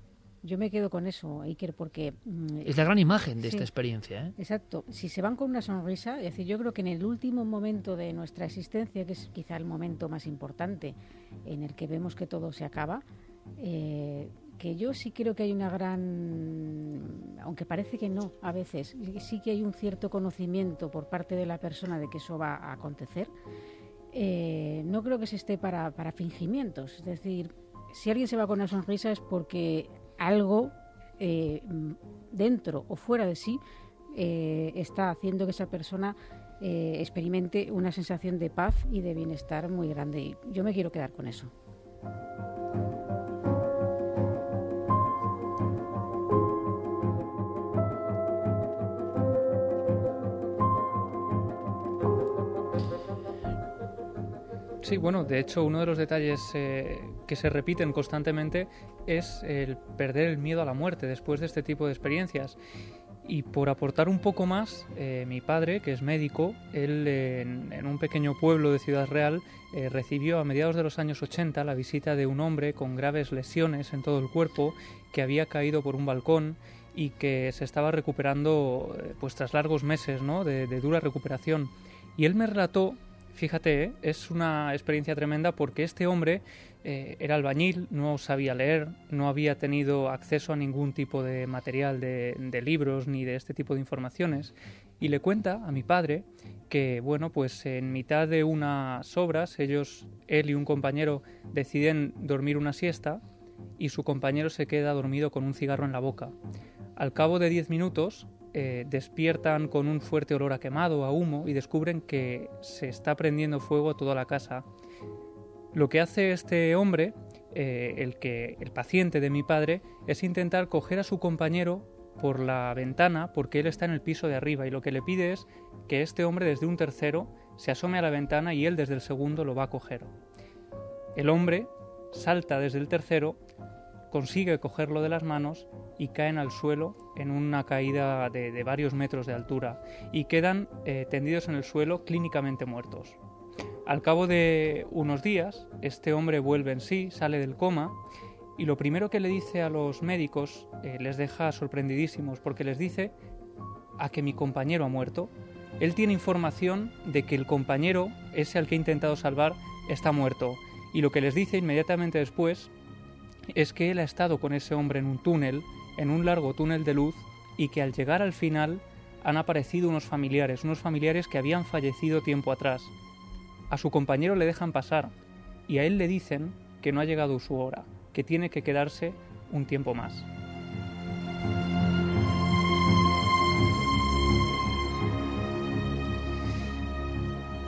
Yo me quedo con eso, Iker, porque... Mm, es la gran imagen de esta experiencia. ¿eh? Exacto. Si se van con una sonrisa, es decir, yo creo que en el último momento de nuestra existencia, que es quizá el momento más importante en el que vemos que todo se acaba, eh, que yo sí creo que hay una gran, aunque parece que no, a veces, sí que hay un cierto conocimiento por parte de la persona de que eso va a acontecer. Eh, no creo que se esté para, fingimientos. Es decir, si alguien se va con una sonrisa es porque algo eh, dentro o fuera de sí está haciendo que esa persona experimente una sensación de paz y de bienestar muy grande. Y yo me quiero quedar con eso. Sí, bueno, de hecho uno de los detalles eh, que se repiten constantemente es el perder el miedo a la muerte después de este tipo de experiencias. Y por aportar un poco más, eh, mi padre, que es médico, él en, un pequeño pueblo de Ciudad Real eh, recibió a mediados de los años 80 la visita de un hombre con graves lesiones en todo el cuerpo que había caído por un balcón y que se estaba recuperando pues tras largos meses ¿no? de, de dura recuperación. Y él me relató Fíjate, ¿eh? es una experiencia tremenda porque este hombre eh, era albañil, no sabía leer, no había tenido acceso a ningún tipo de material de, libros ni de este tipo de informaciones y le cuenta a mi padre que, bueno, pues en mitad de unas obras, ellos, él y un compañero deciden dormir una siesta y su compañero se queda dormido con un cigarro en la boca. Al cabo de diez minutos, eh, despiertan con un fuerte olor a quemado, a humo, y descubren que se está prendiendo fuego toda la casa. Lo que hace este hombre, eh, el, que, el paciente de mi padre, es intentar coger a su compañero por la ventana porque él está en el piso de arriba y lo que le pide es que este hombre desde un tercero se asome a la ventana y él desde el segundo lo va a coger. El hombre salta desde el tercero, consigue cogerlo de las manos y caen al suelo en una caída de, varios metros de altura y quedan eh, tendidos en el suelo clínicamente muertos. Al cabo de unos días, este hombre vuelve en sí, sale del coma y lo primero que le dice a los médicos eh, les deja sorprendidísimos porque les dice a que mi compañero ha muerto. Él tiene información de que el compañero, ese al que ha intentado salvar, está muerto. Y lo que les dice inmediatamente después es que él ha estado con ese hombre en un túnel, en un largo túnel de luz, y que al llegar al final han aparecido unos familiares, unos familiares que habían fallecido tiempo atrás. A su compañero le dejan pasar y a él le dicen que no ha llegado su hora, que tiene que quedarse un tiempo más.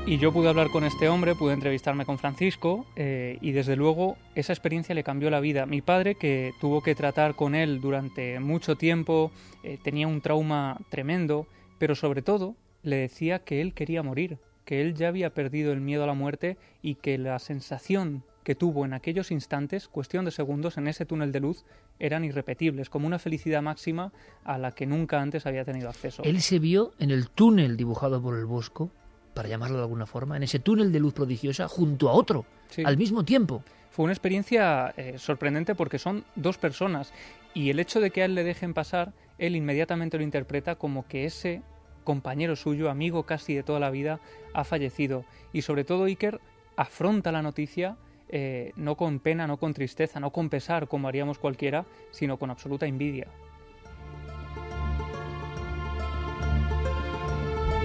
Y yo pude hablar con este hombre, pude entrevistarme con Francisco eh, y desde luego esa experiencia le cambió la vida. Mi padre, que tuvo que tratar con él durante mucho tiempo, eh, tenía un trauma tremendo, pero sobre todo le decía que él quería morir, que él ya había perdido el miedo a la muerte y que la sensación que tuvo en aquellos instantes, cuestión de segundos, en ese túnel de luz, eran irrepetibles, como una felicidad máxima a la que nunca antes había tenido acceso. Él se vio en el túnel dibujado por el Bosco para llamarlo de alguna forma, en ese túnel de luz prodigiosa junto a otro, al mismo tiempo. Fue una experiencia eh, sorprendente porque son dos personas y el hecho de que a él le dejen pasar, él inmediatamente lo interpreta como que ese compañero suyo, amigo casi de toda la vida, ha fallecido. Y sobre todo Iker afronta la noticia eh, no con pena, no con tristeza, no con pesar como haríamos cualquiera, sino con absoluta envidia.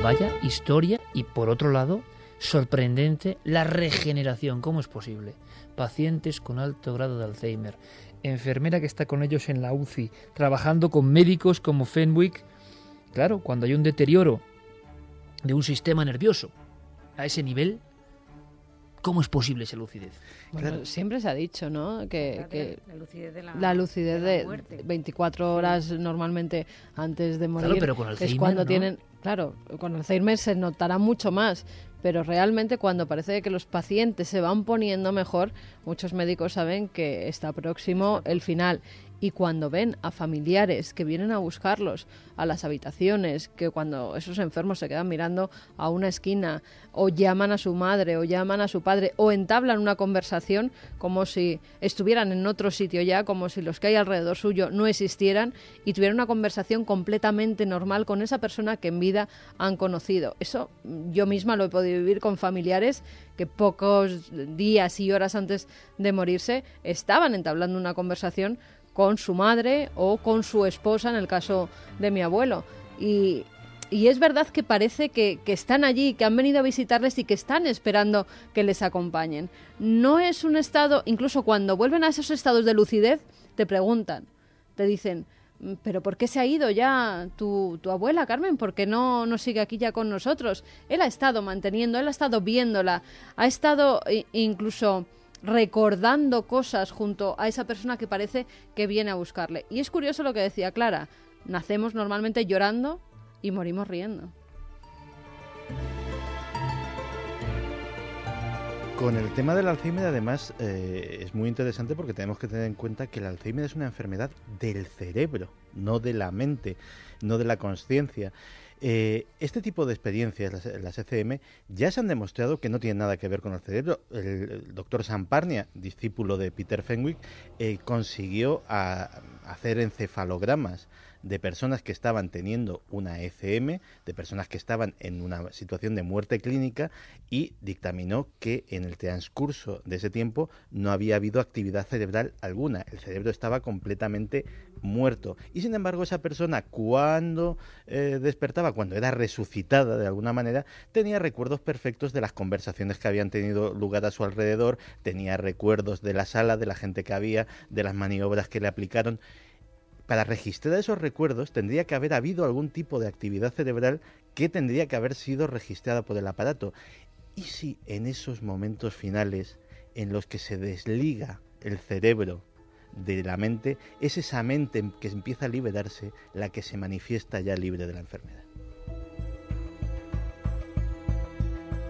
Vaya historia y por otro lado, sorprendente la regeneración. ¿Cómo es posible? Pacientes con alto grado de Alzheimer, enfermera que está con ellos en la UCI, trabajando con médicos como Fenwick. Claro, cuando hay un deterioro de un sistema nervioso a ese nivel, ¿Cómo es posible esa lucidez? Siempre se ha dicho, ¿no? Que, la lucidez de, la, lucidez de, 24 horas normalmente antes de morir claro, pero con Alzheimer, es cuando tienen... Claro, con Alzheimer se notará mucho más, pero realmente cuando parece que los pacientes se van poniendo mejor, muchos médicos saben que está próximo el final y cuando ven a familiares que vienen a buscarlos a las habitaciones, que cuando esos enfermos se quedan mirando a una esquina o llaman a su madre o llaman a su padre o entablan una conversación como si estuvieran en otro sitio ya, como si los que hay alrededor suyo no existieran y tuvieran una conversación completamente normal con esa persona que en vida han conocido. Eso yo misma lo he podido vivir con familiares que pocos días y horas antes de morirse estaban entablando una conversación con su madre o con su esposa en el caso de mi abuelo. Y, es verdad que parece que, están allí, que han venido a visitarles y que están esperando que les acompañen. No es un estado, incluso cuando vuelven a esos estados de lucidez, te preguntan, te dicen, mm, pero ¿por qué se ha ido ya tu, tu, abuela, Carmen? ¿Por qué no, no sigue aquí ya con nosotros? Él ha estado manteniendo, él ha estado viéndola, ha estado incluso recordando cosas junto a esa persona que parece que viene a buscarle. Y es curioso lo que decía Clara, nacemos normalmente llorando y morimos riendo. Con el tema del Alzheimer, además, eh, es muy interesante porque tenemos que tener en cuenta que el Alzheimer es una enfermedad del cerebro, no de la mente, no de la conciencia. Eh, este tipo de experiencias, las, ECM, ya se han demostrado que no tienen nada que ver con el cerebro. El, doctor Samparnia, discípulo de Peter Fenwick, eh, consiguió hacer encefalogramas de personas que estaban teniendo una ECM, de personas que estaban en una situación de muerte clínica y dictaminó que en el transcurso de ese tiempo no había habido actividad cerebral alguna, el cerebro estaba completamente muerto. Y sin embargo esa persona cuando eh, despertaba, cuando era resucitada de alguna manera, tenía recuerdos perfectos de las conversaciones que habían tenido lugar a su alrededor, tenía recuerdos de la sala, de la gente que había, de las maniobras que le aplicaron para registrar esos recuerdos tendría que haber habido algún tipo de actividad cerebral que tendría que haber sido registrada por el aparato. ¿Y si en esos momentos finales en los que se desliga el cerebro de la mente, es esa mente que empieza a liberarse la que se manifiesta ya libre de la enfermedad?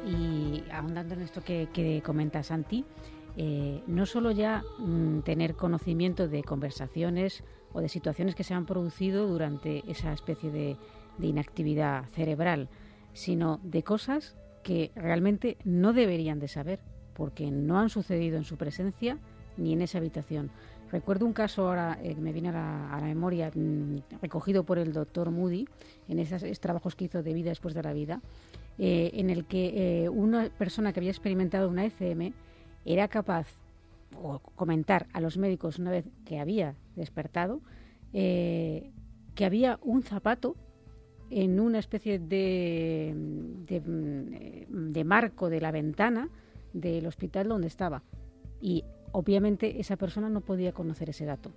Y ahondando en esto que, que comenta Santi, eh, no solo ya mm, tener conocimiento de conversaciones o de situaciones que se han producido durante esa especie de, inactividad cerebral, sino de cosas que realmente no deberían de saber, porque no han sucedido en su presencia ni en esa habitación. Recuerdo un caso ahora eh, que me viene a la, memoria, mm, recogido por el doctor Moody en esos, trabajos que hizo de vida después de la vida, eh, en el que una persona que había experimentado una ECM era capaz o comentar a los médicos una vez que había despertado eh, que había un zapato en una especie de, de, marco de la ventana del hospital donde estaba. Y obviamente esa persona no podía conocer ese dato.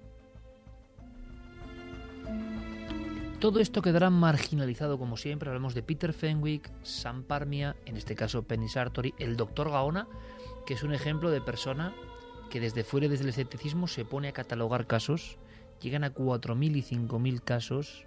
Todo esto quedará marginalizado como siempre. Hablamos de Peter Fenwick, Sam Parmia, en este caso Penny Sartori, el doctor Gaona, que es un ejemplo de persona que desde fuera, desde el escepticismo, se pone a catalogar casos. Llegan a 4.000 y 5.000 casos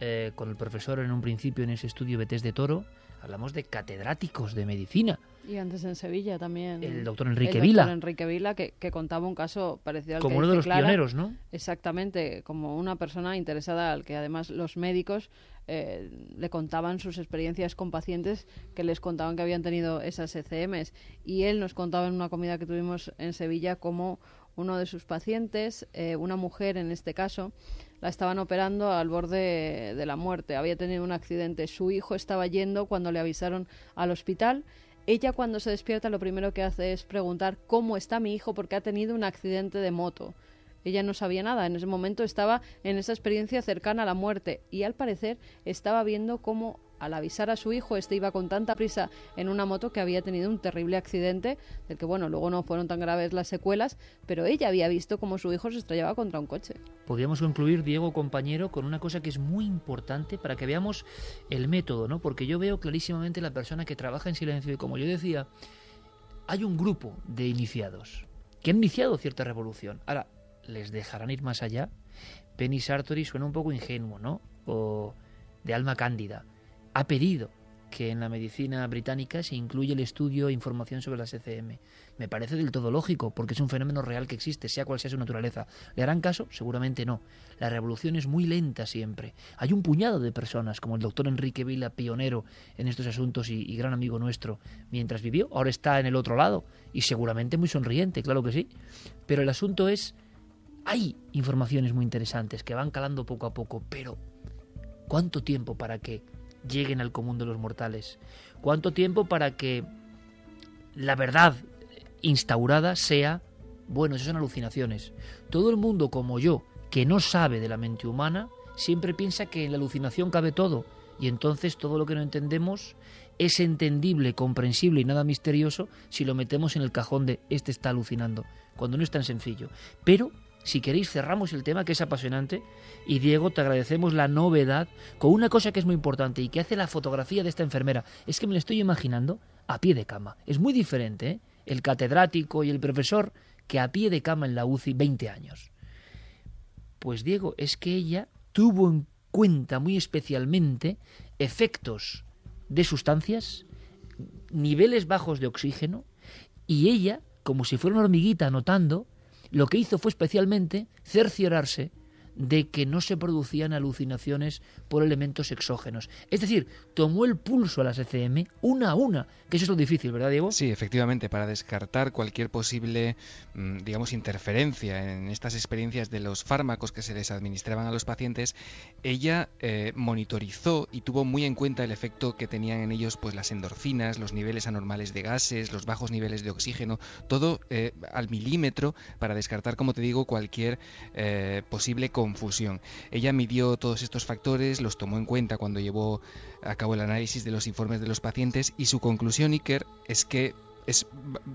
eh, con el profesor en un principio en ese estudio Betés de Toro, hablamos de catedráticos de medicina. Y antes en Sevilla también. El doctor Enrique el Vila. doctor Enrique Vila, que, que contaba un caso parecido al Como que uno de los Clara. pioneros, ¿no? Exactamente, como una persona interesada al que además los médicos eh, le contaban sus experiencias con pacientes que les contaban que habían tenido esas ECMs. Y él nos contaba en una comida que tuvimos en Sevilla cómo uno de sus pacientes, eh, una mujer en este caso, la estaban operando al borde de la muerte. Había tenido un accidente. Su hijo estaba yendo cuando le avisaron al hospital. Ella cuando se despierta lo primero que hace es preguntar cómo está mi hijo porque ha tenido un accidente de moto. Ella no sabía nada, en ese momento estaba en esa experiencia cercana a la muerte y al parecer estaba viendo cómo al avisar a su hijo este iba con tanta prisa en una moto que había tenido un terrible accidente del que bueno, luego no fueron tan graves las secuelas, pero ella había visto cómo su hijo se estrellaba contra un coche. Podríamos concluir, Diego, compañero, con una cosa que es muy importante para que veamos el método, ¿no? Porque yo veo clarísimamente la persona que trabaja en silencio y como yo decía, hay un grupo de iniciados que han iniciado cierta revolución. Ahora, ¿les dejarán ir más allá? Penny Sartori suena un poco ingenuo, ¿no? O de alma cándida. Ha pedido que en la medicina británica se incluya el estudio e información sobre las ECM. Me parece del todo lógico, porque es un fenómeno real que existe, sea cual sea su naturaleza. ¿Le harán caso? Seguramente no. La revolución es muy lenta siempre. Hay un puñado de personas, como el doctor Enrique Vila, pionero en estos asuntos y gran amigo nuestro, mientras vivió, ahora está en el otro lado, y seguramente muy sonriente, claro que sí. Pero el asunto es, hay informaciones muy interesantes que van calando poco a poco, pero ¿cuánto tiempo para que lleguen al común de los mortales? ¿Cuánto tiempo para que la verdad instaurada sea, bueno, eso son alucinaciones? Todo el mundo como yo, que no sabe de la mente humana, siempre piensa que en la alucinación cabe todo, y entonces todo lo que no entendemos es entendible, comprensible y nada misterioso si lo metemos en el cajón de este está alucinando, cuando no es tan sencillo. Pero si queréis, cerramos el tema que es apasionante y Diego, te agradecemos la novedad con una cosa que es muy importante y que hace la fotografía de esta enfermera. Es que me la estoy imaginando a pie de cama. Es muy diferente, ¿eh? El catedrático y el profesor que a pie de cama en la UCI 20 años. Pues Diego, es que ella tuvo en cuenta muy especialmente efectos de sustancias, niveles bajos de oxígeno y ella, como si fuera una hormiguita anotando, lo que hizo fue especialmente cerciorarse de que no se producían alucinaciones por elementos exógenos. Es decir, tomó el pulso a las ECM una a una, que eso es lo difícil, ¿verdad, Diego? Sí, efectivamente, para descartar cualquier posible, mm, digamos, interferencia en estas experiencias de los fármacos que se les administraban a los pacientes, ella eh, monitorizó y tuvo muy en cuenta el efecto que tenían en ellos pues las endorfinas, los niveles anormales de gases, los bajos niveles de oxígeno, todo eh, al milímetro para descartar, como te digo, cualquier eh, posible confusión. Ella midió todos estos factores, los tomó en cuenta cuando llevó a cabo el análisis de los informes de los pacientes y su conclusión, Iker, es que es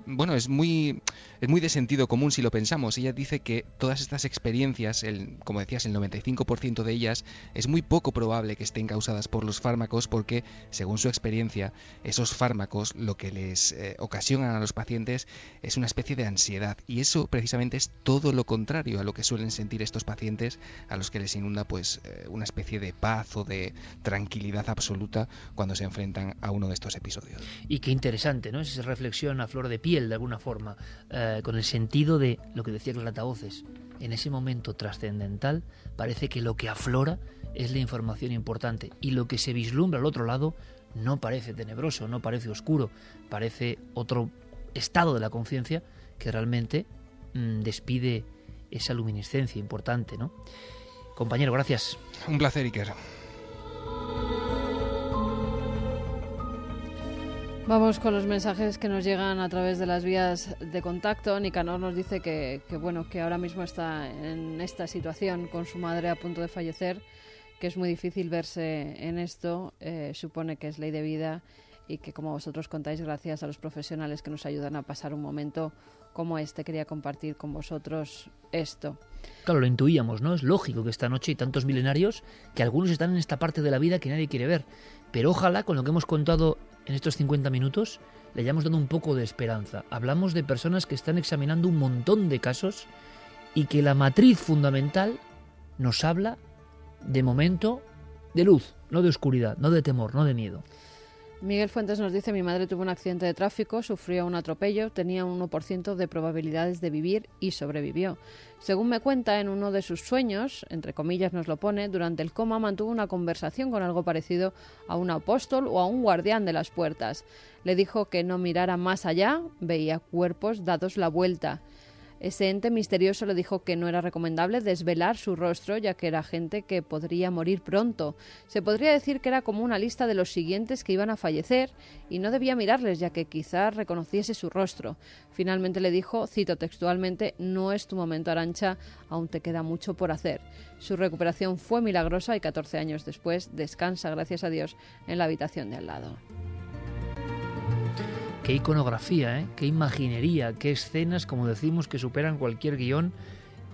bueno, es muy es muy de sentido común si lo pensamos. Ella dice que todas estas experiencias, el, como decías, el 95% de ellas es muy poco probable que estén causadas por los fármacos porque, según su experiencia, esos fármacos lo que les eh, ocasionan a los pacientes es una especie de ansiedad y eso precisamente es todo lo contrario a lo que suelen sentir estos pacientes a los que les inunda pues eh, una especie de paz o de tranquilidad absoluta cuando se enfrentan a uno de estos episodios. Y qué interesante, ¿no? Es esa a flor de piel, de alguna forma, eh, con el sentido de lo que decía los altavoces. En ese momento trascendental parece que lo que aflora es la información importante y lo que se vislumbra al otro lado no parece tenebroso, no parece oscuro, parece otro estado de la conciencia que realmente mm, despide esa luminiscencia importante, ¿no? Compañero, gracias. Un placer, Iker. Vamos con los mensajes que nos llegan a través de las vías de contacto. Nicanor nos dice que, que, bueno que ahora mismo está en esta situación con su madre a punto de fallecer, que es muy difícil verse en esto. Eh, supone que es ley de vida y que, como vosotros contáis, gracias a los profesionales que nos ayudan a pasar un momento como este, quería compartir con vosotros esto. Claro, lo intuíamos, ¿no? Es lógico que esta noche hay tantos milenarios que algunos están en esta parte de la vida que nadie quiere ver. Pero ojalá, con lo que hemos contado en estos 50 minutos, le hayamos dado un poco de esperanza. Hablamos de personas que están examinando un montón de casos y que la matriz fundamental nos habla, de momento, de luz, no de oscuridad, no de temor, no de miedo. Miguel Fuentes nos dice, mi madre tuvo un accidente de tráfico, sufrió un atropello, tenía un 1% de probabilidades de vivir y sobrevivió. Según me cuenta, en uno de sus sueños, entre comillas nos lo pone, durante el coma mantuvo una conversación con algo parecido a un apóstol o a un guardián de las puertas. Le dijo que no mirara más allá, veía cuerpos dados la vuelta. Ese ente misterioso le dijo que no era recomendable desvelar su rostro, ya que era gente que podría morir pronto. Se podría decir que era como una lista de los siguientes que iban a fallecer y no debía mirarles, ya que quizás reconociese su rostro. Finalmente le dijo, cito textualmente, no es tu momento, Arancha, aún te queda mucho por hacer. Su recuperación fue milagrosa y 14 años después descansa, gracias a Dios, en la habitación de al lado qué iconografía, ¿eh? qué imaginería, qué escenas, como decimos, que superan cualquier guion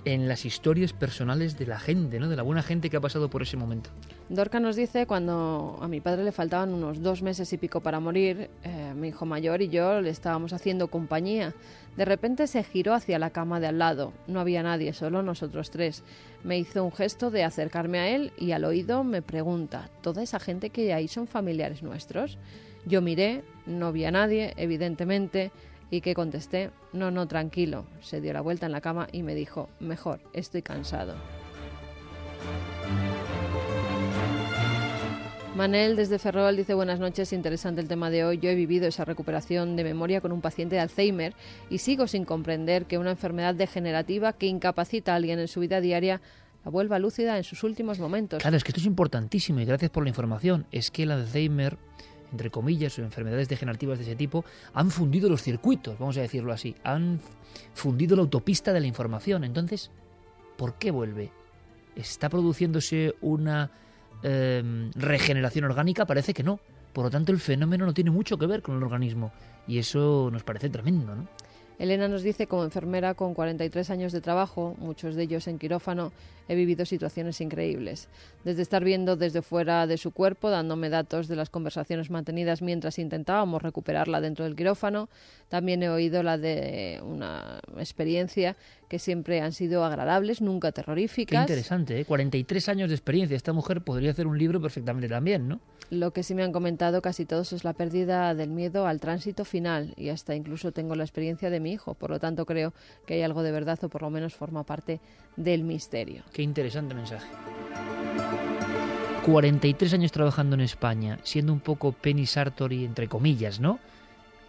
en las historias personales de la gente, ¿no? de la buena gente que ha pasado por ese momento. Dorca nos dice cuando a mi padre le faltaban unos dos meses y pico para morir, eh, mi hijo mayor y yo le estábamos haciendo compañía. De repente se giró hacia la cama de al lado. No había nadie, solo nosotros tres. Me hizo un gesto de acercarme a él y al oído me pregunta, ¿toda esa gente que hay son familiares nuestros? Yo miré, no vi a nadie, evidentemente, y que contesté, no, no, tranquilo. Se dio la vuelta en la cama y me dijo, mejor, estoy cansado. Manel desde Ferrol dice buenas noches, interesante el tema de hoy. Yo he vivido esa recuperación de memoria con un paciente de Alzheimer y sigo sin comprender que una enfermedad degenerativa que incapacita a alguien en su vida diaria la vuelva lúcida en sus últimos momentos. Claro, es que esto es importantísimo y gracias por la información. Es que el Alzheimer entre comillas, o enfermedades degenerativas de ese tipo, han fundido los circuitos, vamos a decirlo así, han fundido la autopista de la información. Entonces, ¿por qué vuelve? ¿Está produciéndose una em, regeneración orgánica? Parece que no. Por lo tanto, el fenómeno no tiene mucho que ver con el organismo. Y eso nos parece tremendo, ¿no? Elena nos dice, como enfermera con 43 años de trabajo, muchos de ellos en quirófano, he vivido situaciones increíbles. Desde estar viendo desde fuera de su cuerpo, dándome datos de las conversaciones mantenidas mientras intentábamos recuperarla dentro del quirófano, también he oído la de una experiencia que siempre han sido agradables, nunca terroríficas. Qué interesante, ¿eh? 43 años de experiencia. Esta mujer podría hacer un libro perfectamente también, ¿no? Lo que sí me han comentado casi todos es la pérdida del miedo al tránsito final y hasta incluso tengo la experiencia de mi hijo. Por lo tanto, creo que hay algo de verdad o por lo menos forma parte del misterio. Qué interesante mensaje. 43 años trabajando en España, siendo un poco Penny Sartori, entre comillas, ¿no?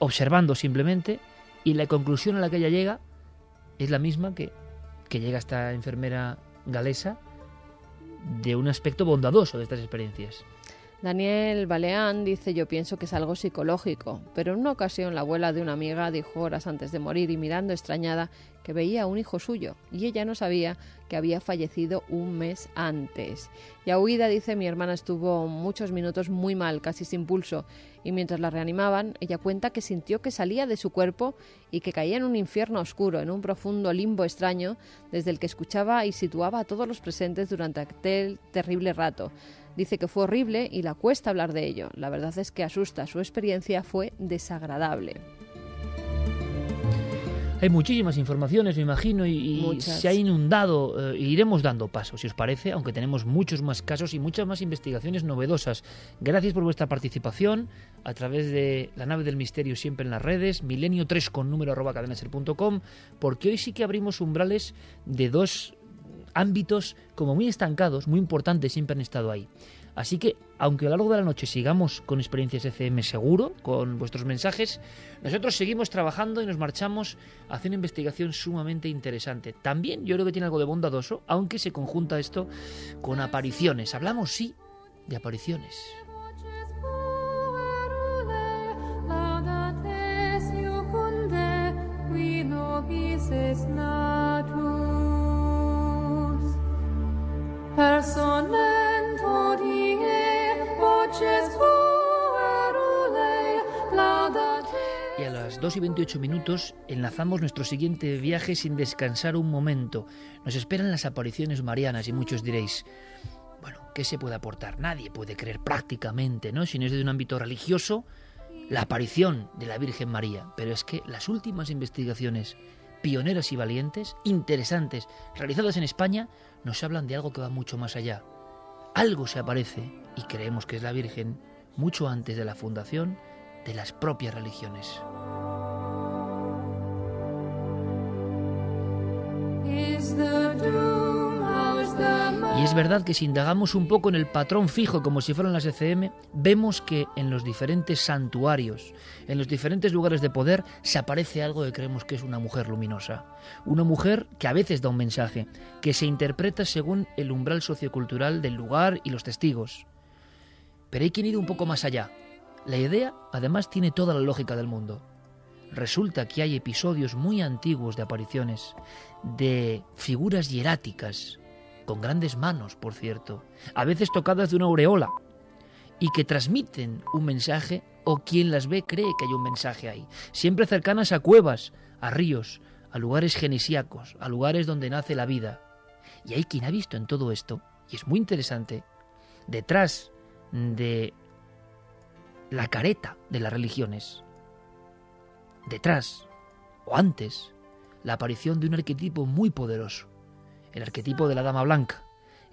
Observando simplemente, y la conclusión a la que ella llega es la misma que, que llega esta enfermera galesa de un aspecto bondadoso de estas experiencias. Daniel Baleán dice yo pienso que es algo psicológico, pero en una ocasión la abuela de una amiga dijo horas antes de morir y mirando extrañada que veía a un hijo suyo y ella no sabía que había fallecido un mes antes. Y a huida dice mi hermana estuvo muchos minutos muy mal, casi sin pulso, y mientras la reanimaban, ella cuenta que sintió que salía de su cuerpo y que caía en un infierno oscuro, en un profundo limbo extraño, desde el que escuchaba y situaba a todos los presentes durante aquel terrible rato. Dice que fue horrible y la cuesta hablar de ello. La verdad es que asusta, su experiencia fue desagradable. Hay muchísimas informaciones, me imagino, y, se ha inundado. Eh, iremos dando paso, si os parece, aunque tenemos muchos más casos y muchas más investigaciones novedosas. Gracias por vuestra participación a través de la nave del misterio siempre en las redes, milenio 3 con número arroba cadenaser.com, porque hoy sí que abrimos umbrales de dos ámbitos como muy estancados, muy importantes, siempre han estado ahí. Así que, aunque a lo largo de la noche sigamos con experiencias FM seguro, con vuestros mensajes, nosotros seguimos trabajando y nos marchamos hacia una investigación sumamente interesante. También yo creo que tiene algo de bondadoso, aunque se conjunta esto con apariciones. Hablamos, sí, de apariciones. Y a las 2 y 28 minutos enlazamos nuestro siguiente viaje sin descansar un momento. Nos esperan las apariciones marianas y muchos diréis, bueno, ¿qué se puede aportar? Nadie puede creer prácticamente, ¿no? Si no es de un ámbito religioso, la aparición de la Virgen María. Pero es que las últimas investigaciones pioneras y valientes, interesantes, realizadas en España, nos hablan de algo que va mucho más allá. Algo se aparece, y creemos que es la Virgen, mucho antes de la fundación de las propias religiones. Es verdad que si indagamos un poco en el patrón fijo como si fueran las ECM, vemos que en los diferentes santuarios, en los diferentes lugares de poder, se aparece algo que creemos que es una mujer luminosa. Una mujer que a veces da un mensaje, que se interpreta según el umbral sociocultural del lugar y los testigos. Pero hay quien ir un poco más allá. La idea, además, tiene toda la lógica del mundo. Resulta que hay episodios muy antiguos de apariciones, de figuras hieráticas, con grandes manos, por cierto, a veces tocadas de una aureola, y que transmiten un mensaje o quien las ve cree que hay un mensaje ahí, siempre cercanas a cuevas, a ríos, a lugares genesíacos, a lugares donde nace la vida. Y hay quien ha visto en todo esto, y es muy interesante, detrás de la careta de las religiones, detrás o antes, la aparición de un arquetipo muy poderoso, el arquetipo de la Dama Blanca,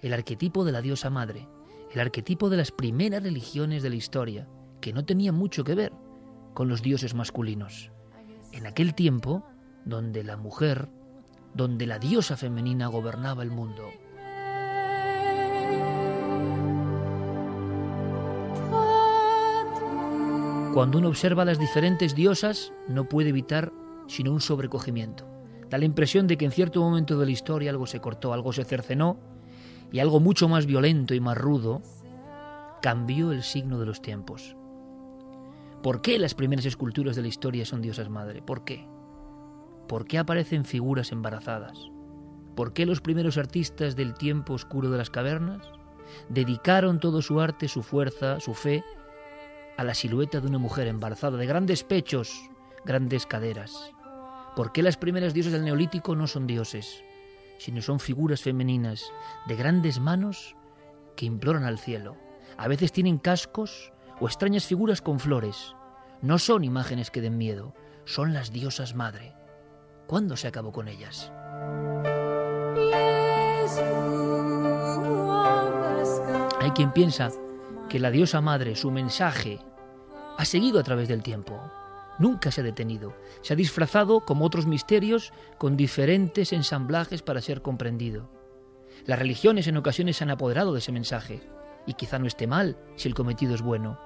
el arquetipo de la diosa madre, el arquetipo de las primeras religiones de la historia, que no tenían mucho que ver con los dioses masculinos. En aquel tiempo, donde la mujer, donde la diosa femenina gobernaba el mundo. Cuando uno observa las diferentes diosas, no puede evitar sino un sobrecogimiento. Da la impresión de que en cierto momento de la historia algo se cortó, algo se cercenó y algo mucho más violento y más rudo cambió el signo de los tiempos. ¿Por qué las primeras esculturas de la historia son diosas madre? ¿Por qué? ¿Por qué aparecen figuras embarazadas? ¿Por qué los primeros artistas del tiempo oscuro de las cavernas dedicaron todo su arte, su fuerza, su fe a la silueta de una mujer embarazada, de grandes pechos, grandes caderas? ¿Por qué las primeras diosas del neolítico no son dioses, sino son figuras femeninas de grandes manos que imploran al cielo? A veces tienen cascos o extrañas figuras con flores. No son imágenes que den miedo, son las diosas madre. ¿Cuándo se acabó con ellas? Hay quien piensa que la diosa madre, su mensaje, ha seguido a través del tiempo nunca se ha detenido. Se ha disfrazado, como otros misterios, con diferentes ensamblajes para ser comprendido. Las religiones en ocasiones se han apoderado de ese mensaje, y quizá no esté mal si el cometido es bueno.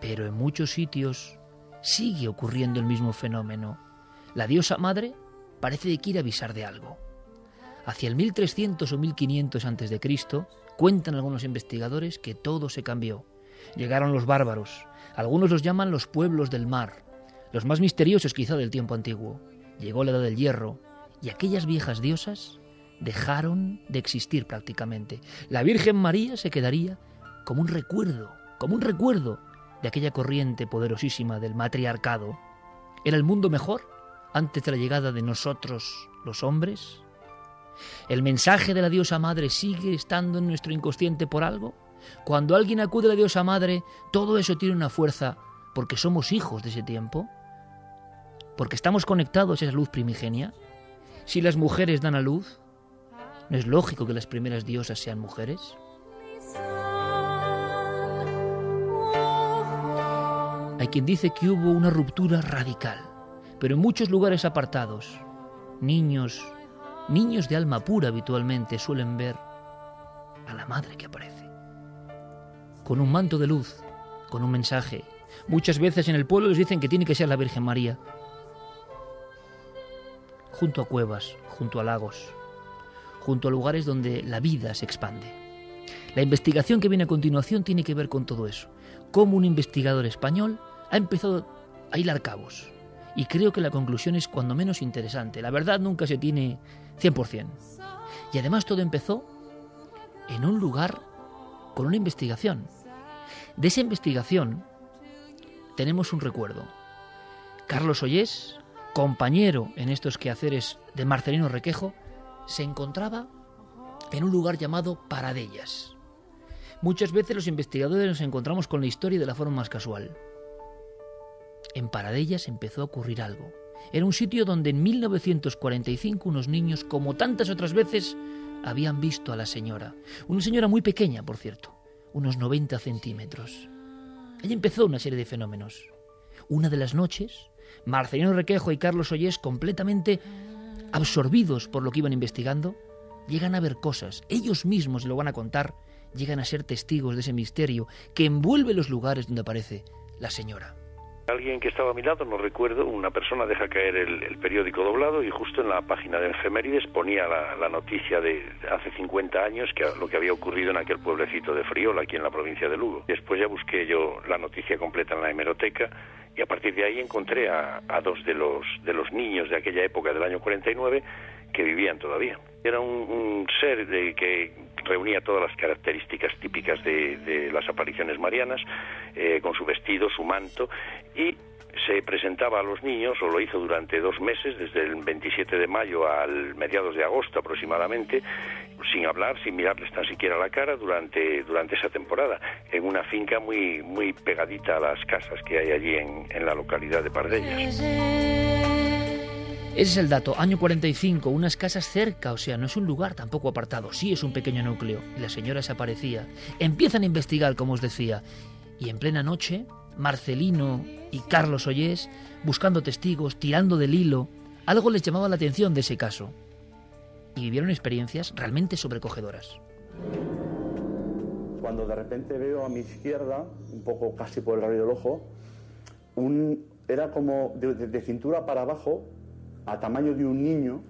Pero en muchos sitios sigue ocurriendo el mismo fenómeno. La diosa madre parece que quiere avisar de algo. Hacia el 1300 o 1500 a.C., cuentan algunos investigadores que todo se cambió. Llegaron los bárbaros, algunos los llaman los pueblos del mar, los más misteriosos quizá del tiempo antiguo. Llegó la edad del hierro y aquellas viejas diosas dejaron de existir prácticamente. La Virgen María se quedaría como un recuerdo, como un recuerdo de aquella corriente poderosísima del matriarcado. ¿Era el mundo mejor antes de la llegada de nosotros, los hombres? ¿El mensaje de la diosa madre sigue estando en nuestro inconsciente por algo? Cuando alguien acude a la diosa madre, todo eso tiene una fuerza porque somos hijos de ese tiempo, porque estamos conectados a esa luz primigenia. Si las mujeres dan a luz, ¿no es lógico que las primeras diosas sean mujeres? Hay quien dice que hubo una ruptura radical, pero en muchos lugares apartados, niños, niños de alma pura habitualmente suelen ver a la madre que aparece con un manto de luz, con un mensaje. Muchas veces en el pueblo les dicen que tiene que ser la Virgen María. Junto a cuevas, junto a lagos, junto a lugares donde la vida se expande. La investigación que viene a continuación tiene que ver con todo eso. Cómo un investigador español ha empezado a hilar cabos. Y creo que la conclusión es cuando menos interesante. La verdad nunca se tiene 100%. Y además todo empezó en un lugar con una investigación. De esa investigación tenemos un recuerdo. Carlos Ollés, compañero en estos quehaceres de Marcelino Requejo, se encontraba en un lugar llamado Paradellas. Muchas veces los investigadores nos encontramos con la historia de la forma más casual. En Paradellas empezó a ocurrir algo. Era un sitio donde en 1945 unos niños, como tantas otras veces, habían visto a la señora. Una señora muy pequeña, por cierto, unos 90 centímetros. Ahí empezó una serie de fenómenos. Una de las noches, Marcelino Requejo y Carlos Ollés, completamente absorbidos por lo que iban investigando, llegan a ver cosas. Ellos mismos lo van a contar, llegan a ser testigos de ese misterio que envuelve los lugares donde aparece la señora. Alguien que estaba a mi lado, no recuerdo, una persona deja caer el, periódico doblado y justo en la página de Efemérides ponía la, noticia de hace 50 años que lo que había ocurrido en aquel pueblecito de Friola, aquí en la provincia de Lugo. Después ya busqué yo la noticia completa en la hemeroteca y a partir de ahí encontré a, dos de los, de los niños de aquella época del año 49 que vivían todavía. Era un, ser de que reunía todas las características típicas de, las apariciones marianas, eh, con su vestido, su manto, y se presentaba a los niños, o lo hizo durante dos meses, desde el 27 de mayo al mediados de agosto aproximadamente, sin hablar, sin mirarles tan siquiera la cara durante, durante esa temporada, en una finca muy, muy pegadita a las casas que hay allí en, en la localidad de Pardellas. Ese es el dato, año 45, unas casas cerca, o sea, no es un lugar tampoco apartado, sí es un pequeño núcleo. Y la señora desaparecía. Empiezan a investigar, como os decía, y en plena noche, Marcelino y Carlos Ollés, buscando testigos, tirando del hilo, algo les llamaba la atención de ese caso. Y vivieron experiencias realmente sobrecogedoras. Cuando de repente veo a mi izquierda, un poco casi por el rayo del ojo, un, era como de cintura para abajo a tamaño de un niño,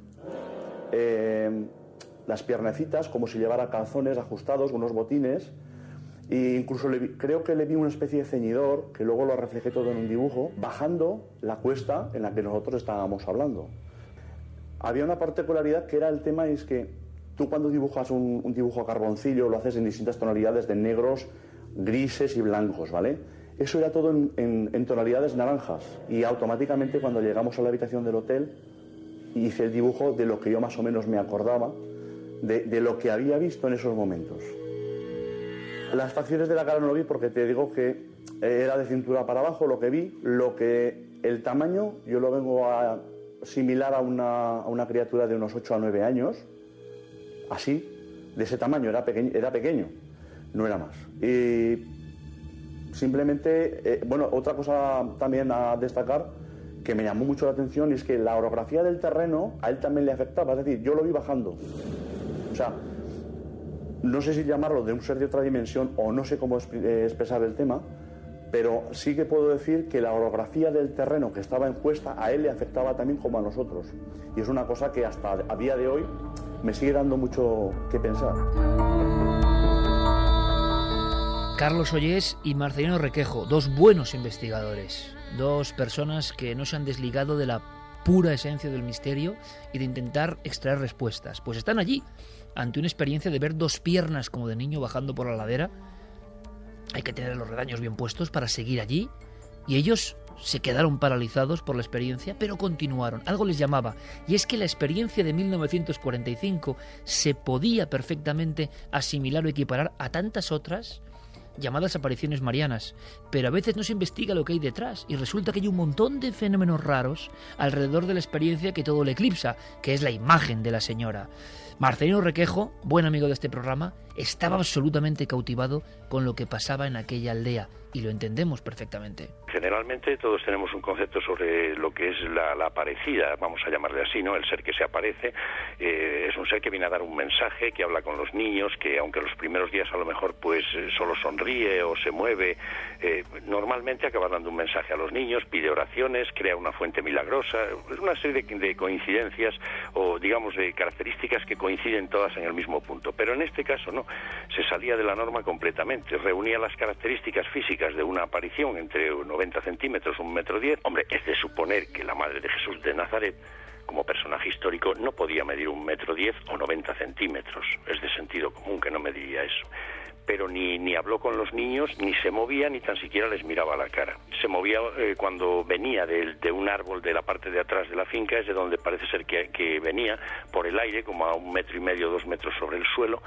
eh, las piernecitas como si llevara calzones ajustados, unos botines, e incluso creo que le vi una especie de ceñidor, que luego lo reflejé todo en un dibujo, bajando la cuesta en la que nosotros estábamos hablando. Había una particularidad que era el tema, es que tú cuando dibujas un, dibujo a carboncillo lo haces en distintas tonalidades de negros, grises y blancos, ¿vale? Eso era todo en, tonalidades naranjas y automáticamente cuando llegamos a la habitación del hotel hice el dibujo de lo que yo más o menos me acordaba, de, lo que había visto en esos momentos. Las facciones de la cara no lo vi porque te digo que era de cintura para abajo lo que vi, lo que el tamaño yo lo vengo a similar a una, criatura de unos 8 a 9 años, así, de ese tamaño, era pequeño, era pequeño no era más. Simplemente, eh, bueno, otra cosa también a destacar que me llamó mucho la atención es que la orografía del terreno a él también le afectaba, es decir, yo lo vi bajando. O sea, no sé si llamarlo de un ser de otra dimensión o no sé cómo eh, expresar el tema, pero sí que puedo decir que la orografía del terreno que estaba en cuesta a él le afectaba también como a nosotros. Y es una cosa que hasta a día de hoy me sigue dando mucho que pensar. Carlos Ollés y Marcelino Requejo, dos buenos investigadores, dos personas que no se han desligado de la pura esencia del misterio y de intentar extraer respuestas. Pues están allí, ante una experiencia de ver dos piernas como de niño bajando por la ladera. Hay que tener los redaños bien puestos para seguir allí. Y ellos se quedaron paralizados por la experiencia, pero continuaron. Algo les llamaba. Y es que la experiencia de 1945 se podía perfectamente asimilar o equiparar a tantas otras llamadas apariciones marianas, pero a veces no se investiga lo que hay detrás y resulta que hay un montón de fenómenos raros alrededor de la experiencia que todo le eclipsa, que es la imagen de la señora. Marcelino Requejo, buen amigo de este programa, estaba absolutamente cautivado con lo que pasaba en aquella aldea y lo entendemos perfectamente. Generalmente todos tenemos un concepto sobre lo que es la, aparecida, vamos a llamarle así, ¿no? El ser que se aparece eh, es un ser que viene a dar un mensaje, que habla con los niños, que aunque los primeros días a lo mejor pues eh, solo sonríe o se mueve, eh, normalmente acaba dando un mensaje a los niños, pide oraciones, crea una fuente milagrosa, es una serie de, de coincidencias o digamos de características que coinciden todas en el mismo punto. Pero en este caso no, se salía de la norma completamente, reunía las características físicas de una aparición entre 90 centímetros, un metro diez, hombre, es de suponer que la Madre de Jesús de Nazaret como personaje histórico no podía medir un metro diez o 90 centímetros. Es de sentido común que no mediría eso. Pero ni, ni habló con los niños, ni se movía, ni tan siquiera les miraba la cara. Se movía eh, cuando venía de, de, un árbol de la parte de atrás de la finca, es de donde parece ser que, que venía, por el aire, como a un metro y medio, dos metros sobre el suelo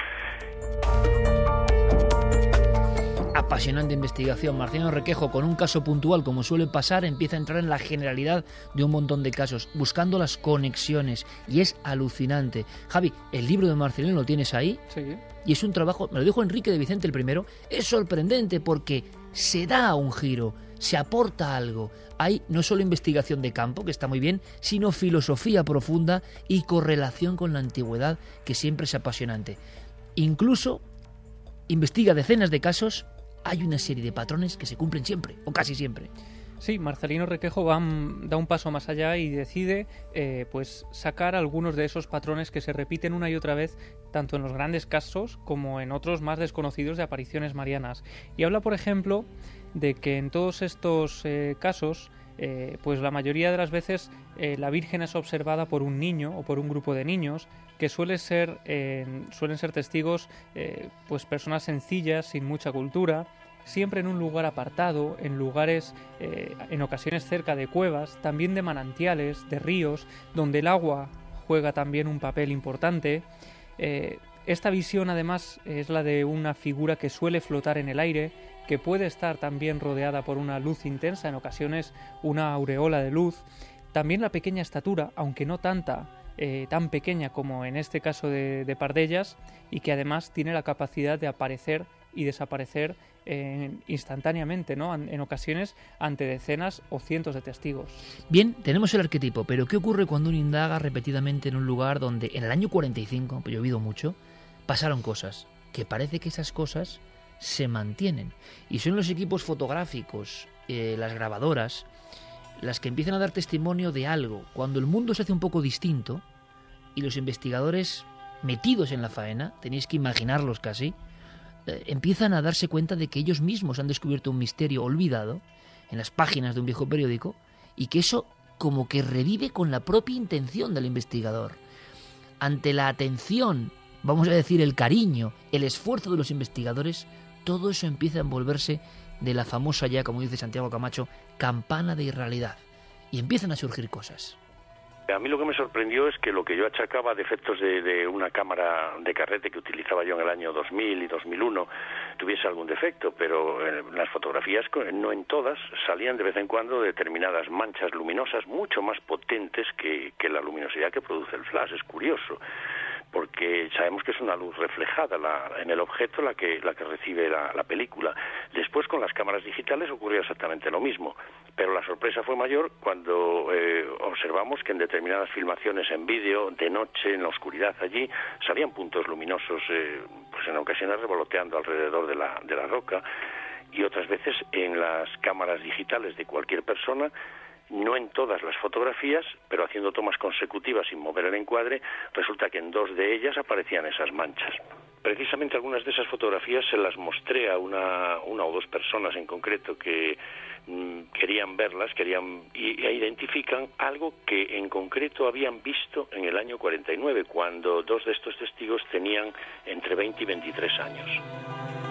apasionante investigación. Marciano Requejo, con un caso puntual, como suele pasar, empieza a entrar en la generalidad de un montón de casos, buscando las conexiones. Y es alucinante. Javi, el libro de Marcelino lo tienes ahí. Sí. Y es un trabajo, me lo dijo Enrique de Vicente el primero, es sorprendente porque se da un giro, se aporta algo. Hay no solo investigación de campo, que está muy bien, sino filosofía profunda y correlación con la antigüedad, que siempre es apasionante. Incluso investiga decenas de casos, hay una serie de patrones que se cumplen siempre, o casi siempre. Sí, Marcelino Requejo va, da un paso más allá y decide eh, pues sacar algunos de esos patrones que se repiten una y otra vez tanto en los grandes casos como en otros más desconocidos de apariciones marianas. Y habla, por ejemplo, de que en todos estos eh, casos, eh, pues la mayoría de las veces eh, la Virgen es observada por un niño o por un grupo de niños que suele ser, suelen ser testigos, pues personas sencillas, sin mucha cultura, siempre en un lugar apartado, en lugares, en ocasiones cerca de cuevas, también de manantiales, de ríos, donde el agua juega también un papel importante. esta visión además es la de una figura que suele flotar en el aire, que puede estar también rodeada por una luz intensa, en ocasiones una aureola de luz. También la pequeña estatura, aunque no tanta, eh, tan pequeña como en este caso de, Pardellas, y que además tiene la capacidad de aparecer y desaparecer eh, instantáneamente, ¿no? En, ocasiones ante decenas o cientos de testigos. Bien, tenemos el arquetipo, pero ¿qué ocurre cuando uno indaga repetidamente en un lugar donde en el año 45, pues llovido mucho, pasaron cosas? Que parece que esas cosas se mantienen. Y son los equipos fotográficos, eh, las grabadoras, las que empiezan a dar testimonio de algo. Cuando el mundo se hace un poco distinto y los investigadores metidos en la faena, tenéis que imaginarlos casi, eh, empiezan a darse cuenta de que ellos mismos han descubierto un misterio olvidado en las páginas de un viejo periódico y que eso como que revive con la propia intención del investigador. Ante la atención, vamos a decir el cariño, el esfuerzo de los investigadores, todo eso empieza a envolverse de la famosa ya, como dice Santiago Camacho, campana de irrealidad. Y empiezan a surgir cosas. A mí lo que me sorprendió es que lo que yo achacaba defectos de, una cámara de carrete que utilizaba yo en el año 2000 y 2001 tuviese algún defecto, pero en las fotografías, no en todas, salían de vez en cuando determinadas manchas luminosas mucho más potentes que la luminosidad que produce el flash. Es curioso porque sabemos que es una luz reflejada en el objeto la que, la que recibe la, película. Después con las cámaras digitales ocurrió exactamente lo mismo, pero la sorpresa fue mayor cuando eh, observamos que en determinadas filmaciones en vídeo, de noche, en la oscuridad allí, salían puntos luminosos, eh, pues en ocasiones revoloteando alrededor de la, de la roca y otras veces en las cámaras digitales de cualquier persona no en todas las fotografías, pero haciendo tomas consecutivas sin mover el encuadre, resulta que en dos de ellas aparecían esas manchas. Precisamente algunas de esas fotografías se las mostré a una, una o dos personas en concreto que mm, querían verlas, querían y, e identifican algo que en concreto habían visto en el año 49, cuando dos de estos testigos tenían entre 20 y 23 años.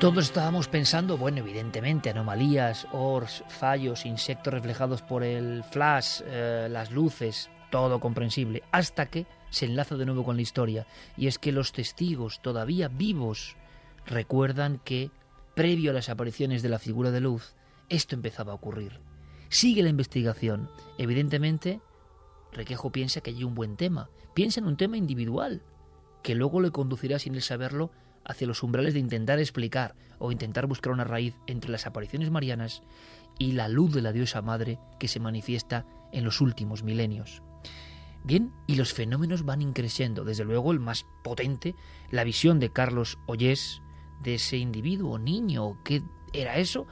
Todos estábamos pensando, bueno, evidentemente, anomalías, ors, fallos, insectos reflejados por el flash, eh, las luces, todo comprensible, hasta que se enlaza de nuevo con la historia. Y es que los testigos, todavía vivos, recuerdan que, previo a las apariciones de la figura de luz, esto empezaba a ocurrir. Sigue la investigación. Evidentemente, Requejo piensa que hay un buen tema. Piensa en un tema individual, que luego le conducirá, sin él saberlo, hacia los umbrales de intentar explicar o intentar buscar una raíz entre las apariciones marianas y la luz de la diosa madre que se manifiesta en los últimos milenios. Bien, y los fenómenos van increciendo, desde luego el más potente, la visión de Carlos Ollés, de ese individuo, niño, ¿qué era eso?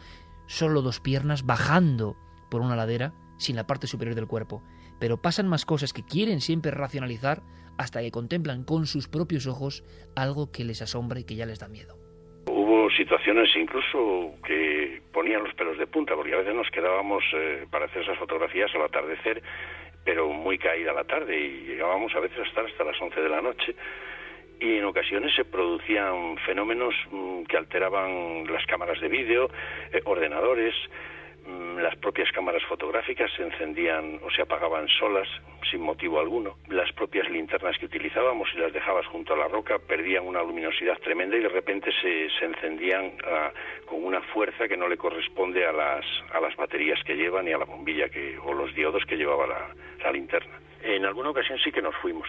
Solo dos piernas bajando por una ladera sin la parte superior del cuerpo. Pero pasan más cosas que quieren siempre racionalizar hasta que contemplan con sus propios ojos algo que les asombra y que ya les da miedo. Hubo situaciones incluso que ponían los pelos de punta, porque a veces nos quedábamos eh, para hacer esas fotografías al atardecer, pero muy caída la tarde y llegábamos a veces a estar hasta las 11 de la noche y en ocasiones se producían fenómenos mm, que alteraban las cámaras de vídeo, eh, ordenadores, las propias cámaras fotográficas se encendían o se apagaban solas sin motivo alguno. Las propias linternas que utilizábamos, si las dejabas junto a la roca, perdían una luminosidad tremenda y de repente se, se encendían ah, con una fuerza que no le corresponde a las, a las baterías que llevan y a la bombilla que, o los diodos que llevaba la linterna. En alguna ocasión sí que nos fuimos.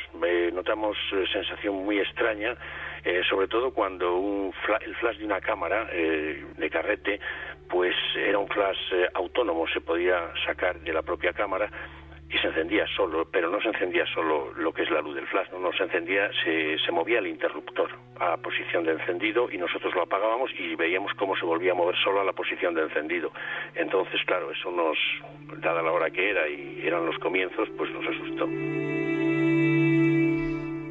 notamos eh, sensación muy extraña, eh, sobre todo cuando un el flash de una cámara eh, de carrete, pues era un flash autónomo, se podía sacar de la propia cámara y se encendía solo, pero no se encendía solo lo que es la luz del flash, no, no se encendía, se, se movía el interruptor a posición de encendido y nosotros lo apagábamos y veíamos cómo se volvía a mover solo a la posición de encendido. Entonces, claro, eso nos, dada la hora que era y eran los comienzos, pues nos asustó.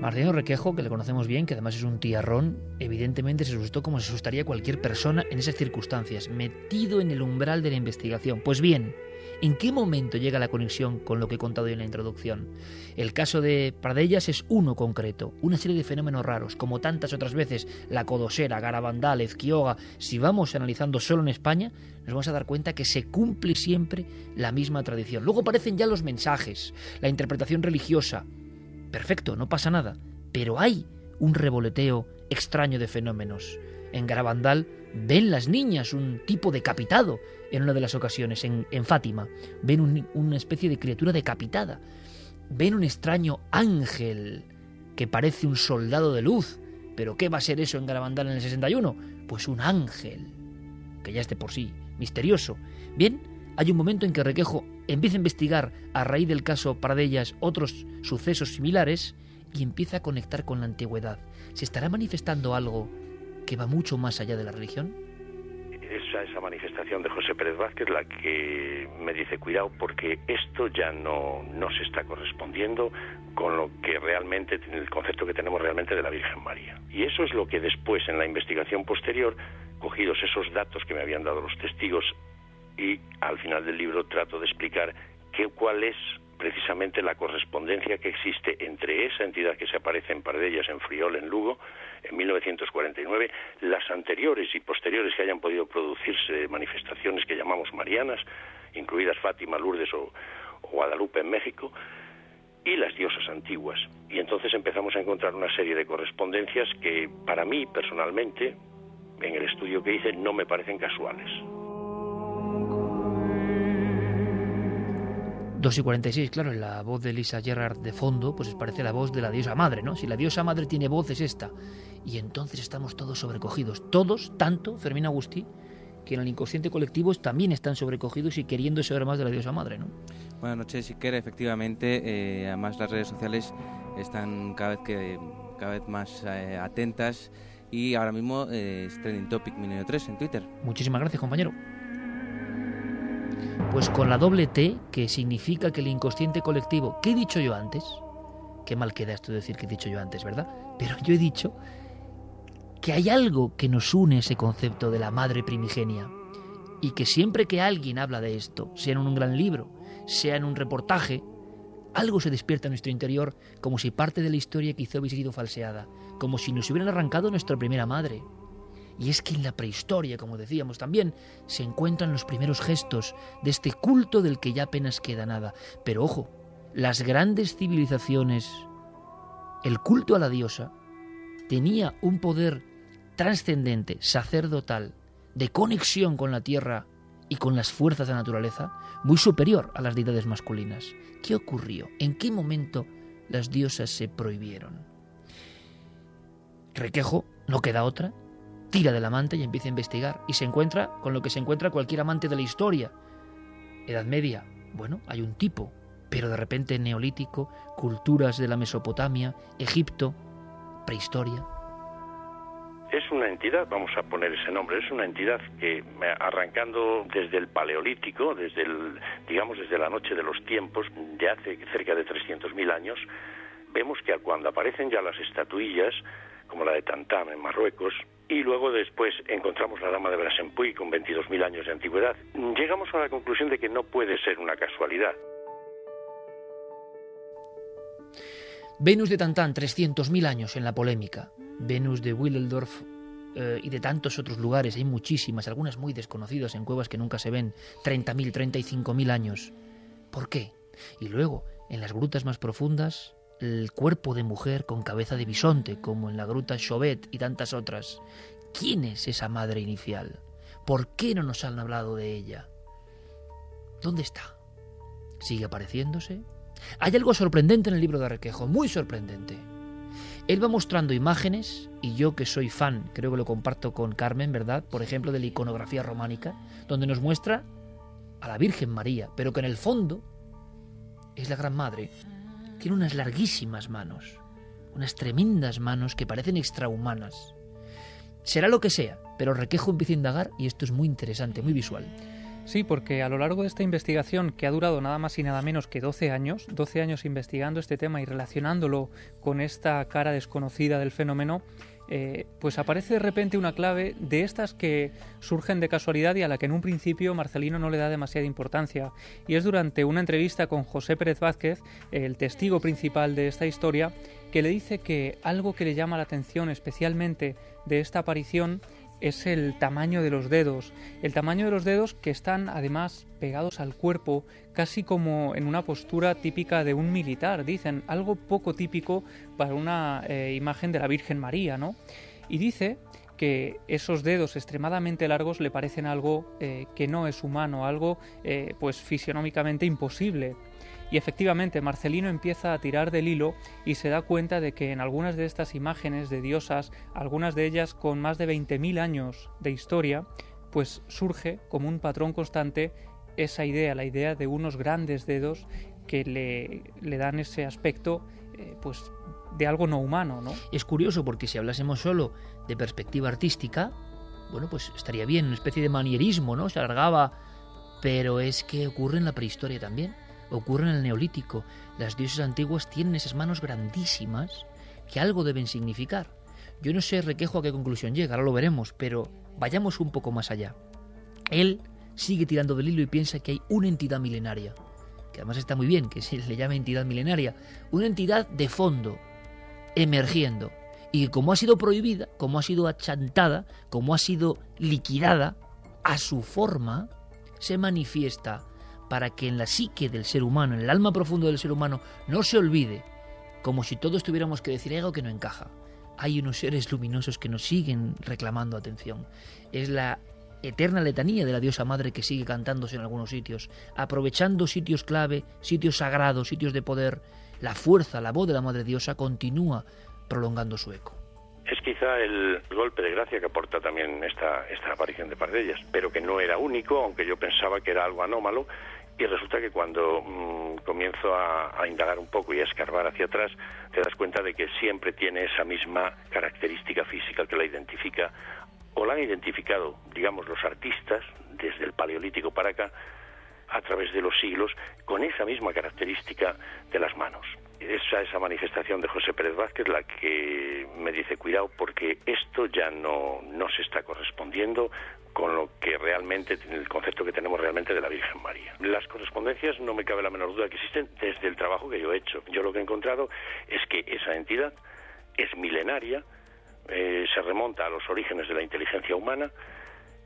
Martino Requejo, que le conocemos bien, que además es un tiarrón, evidentemente se asustó como se asustaría cualquier persona en esas circunstancias, metido en el umbral de la investigación. Pues bien, ¿En qué momento llega la conexión con lo que he contado en la introducción? El caso de Pradellas es uno concreto, una serie de fenómenos raros, como tantas otras veces, la Codosera, Garabandal, Ezquioga. Si vamos analizando solo en España, nos vamos a dar cuenta que se cumple siempre la misma tradición. Luego aparecen ya los mensajes, la interpretación religiosa. Perfecto, no pasa nada, pero hay un revoleteo extraño de fenómenos. En Garabandal ven las niñas un tipo decapitado en una de las ocasiones, en, Fátima. Ven una especie de criatura decapitada. Ven un extraño ángel que parece un soldado de luz. ¿Pero qué va a ser eso en Garabandal en el 61? Pues un ángel, que ya es de por sí misterioso. Bien, hay un momento en que Requejo empieza a investigar a raíz del caso Paradellas otros sucesos similares y empieza a conectar con la antigüedad. ¿Se estará manifestando algo que va mucho más allá de la religión? Esa manifestación de José Pérez Vázquez la que me dice cuidado porque esto ya no, no se está correspondiendo con lo que realmente, el concepto que tenemos realmente de la Virgen María. Y eso es lo que después en la investigación posterior, cogidos esos datos que me habían dado los testigos y al final del libro trato de explicar qué, cuál es precisamente la correspondencia que existe entre esa entidad que se aparece en Pardellas, en Friol, en Lugo, en 1949, las anteriores y posteriores que hayan podido producirse manifestaciones que llamamos marianas, incluidas Fátima, Lourdes o, Guadalupe en México, y las diosas antiguas. Y entonces empezamos a encontrar una serie de correspondencias que para mí personalmente, en el estudio que hice, no me parecen casuales. 2 y 46, claro, la voz de Lisa Gerrard de fondo, pues parece la voz de la diosa madre, ¿no? Si la diosa madre tiene voz es esta. Y entonces estamos todos sobrecogidos. Todos, tanto, Fermín Agustí, que en el inconsciente colectivo también están sobrecogidos y queriendo saber más de la diosa madre, ¿no? Buenas noches, Siquera. Efectivamente, eh, además las redes sociales están cada vez, que, cada vez más eh, atentas y ahora mismo eh, es Trending Topic Milenio 3 en Twitter. Muchísimas gracias, compañero. Pues con la doble T, que significa que el inconsciente colectivo, ¿qué he dicho yo antes? Qué mal queda esto de decir que he dicho yo antes, ¿verdad? Pero yo he dicho que hay algo que nos une ese concepto de la madre primigenia y que siempre que alguien habla de esto, sea en un gran libro, sea en un reportaje, algo se despierta en nuestro interior como si parte de la historia quizá hubiese sido falseada, como si nos hubieran arrancado nuestra primera madre, y es que en la prehistoria, como decíamos también, se encuentran los primeros gestos de este culto del que ya apenas queda nada. Pero ojo, las grandes civilizaciones, el culto a la diosa, tenía un poder trascendente, sacerdotal, de conexión con la tierra y con las fuerzas de la naturaleza, muy superior a las deidades masculinas. ¿Qué ocurrió? ¿En qué momento las diosas se prohibieron? Requejo, no queda otra, tira del amante y empieza a investigar y se encuentra con lo que se encuentra cualquier amante de la historia. Edad Media, bueno, hay un tipo, pero de repente neolítico, culturas de la Mesopotamia, Egipto, prehistoria. Es una entidad, vamos a poner ese nombre, es una entidad que arrancando desde el paleolítico, desde el, digamos desde la noche de los tiempos, de hace cerca de 300.000 años, vemos que cuando aparecen ya las estatuillas, como la de Tantam en Marruecos, y luego después encontramos la dama de Brasempuy con 22.000 años de antigüedad, llegamos a la conclusión de que no puede ser una casualidad. Venus de Tantán, 300.000 años en la polémica. Venus de Willendorf eh, y de tantos otros lugares, hay muchísimas, algunas muy desconocidas en cuevas que nunca se ven, 30.000, 35.000 años. ¿Por qué? Y luego, en las grutas más profundas, el cuerpo de mujer con cabeza de bisonte, como en la gruta Chauvet y tantas otras. ¿Quién es esa madre inicial? ¿Por qué no nos han hablado de ella? ¿Dónde está? ¿Sigue apareciéndose? Hay algo sorprendente en el libro de Requejo, muy sorprendente. Él va mostrando imágenes, y yo que soy fan, creo que lo comparto con Carmen, ¿verdad? Por ejemplo, de la iconografía románica, donde nos muestra a la Virgen María, pero que en el fondo es la Gran Madre. Tiene unas larguísimas manos, unas tremendas manos que parecen extrahumanas. Será lo que sea, pero Requejo empieza a indagar y esto es muy interesante, muy visual. Sí, porque a lo largo de esta investigación, que ha durado nada más y nada menos que 12 años, 12 años investigando este tema y relacionándolo con esta cara desconocida del fenómeno, eh, pues aparece de repente una clave de estas que surgen de casualidad y a la que en un principio Marcelino no le da demasiada importancia. Y es durante una entrevista con José Pérez Vázquez, el testigo principal de esta historia, que le dice que algo que le llama la atención especialmente de esta aparición es el tamaño de los dedos. El tamaño de los dedos que están además pegados al cuerpo, casi como en una postura típica de un militar, dicen, algo poco típico para una eh, imagen de la Virgen María, ¿no? Y dice que esos dedos extremadamente largos le parecen algo eh, que no es humano, algo eh, pues fisionómicamente imposible. Y efectivamente, Marcelino empieza a tirar del hilo y se da cuenta de que en algunas de estas imágenes de diosas, algunas de ellas con más de 20.000 años de historia, pues surge como un patrón constante esa idea, la idea de unos grandes dedos que le, le dan ese aspecto eh, pues de algo no humano, ¿no? Es curioso porque si hablásemos solo de perspectiva artística, bueno, pues estaría bien, una especie de manierismo, ¿no? Se alargaba, pero es que ocurre en la prehistoria también ocurre en el neolítico. Las dioses antiguas tienen esas manos grandísimas que algo deben significar. Yo no sé Requejo a qué conclusión llega, ahora lo veremos, pero vayamos un poco más allá. Él sigue tirando del hilo y piensa que hay una entidad milenaria, que además está muy bien que se le llame entidad milenaria, una entidad de fondo, emergiendo, y como ha sido prohibida, como ha sido achantada, como ha sido liquidada, a su forma, se manifiesta para que en la psique del ser humano, en el alma profundo del ser humano, no se olvide, como si todos tuviéramos que decir algo que no encaja. Hay unos seres luminosos que nos siguen reclamando atención. Es la eterna letanía de la diosa madre que sigue cantándose en algunos sitios, aprovechando sitios clave, sitios sagrados, sitios de poder. La fuerza, la voz de la madre diosa continúa prolongando su eco. Es quizá el golpe de gracia que aporta también esta, esta aparición de Pardellas, pero que no era único, aunque yo pensaba que era algo anómalo y resulta que cuando mm, comienzo a, indagar un poco y a escarbar hacia atrás, te das cuenta de que siempre tiene esa misma característica física que la identifica, o la han identificado, digamos, los artistas, desde el Paleolítico para acá, a través de los siglos, con esa misma característica de las manos. Esa, esa manifestación de José Pérez Vázquez la que me dice, cuidado, porque esto ya no, no se está correspondiendo con lo que realmente, el concepto que tenemos realmente de la Virgen María. Las correspondencias no me cabe la menor duda que existen desde el trabajo que yo he hecho. Yo lo que he encontrado es que esa entidad es milenaria, eh, se remonta a los orígenes de la inteligencia humana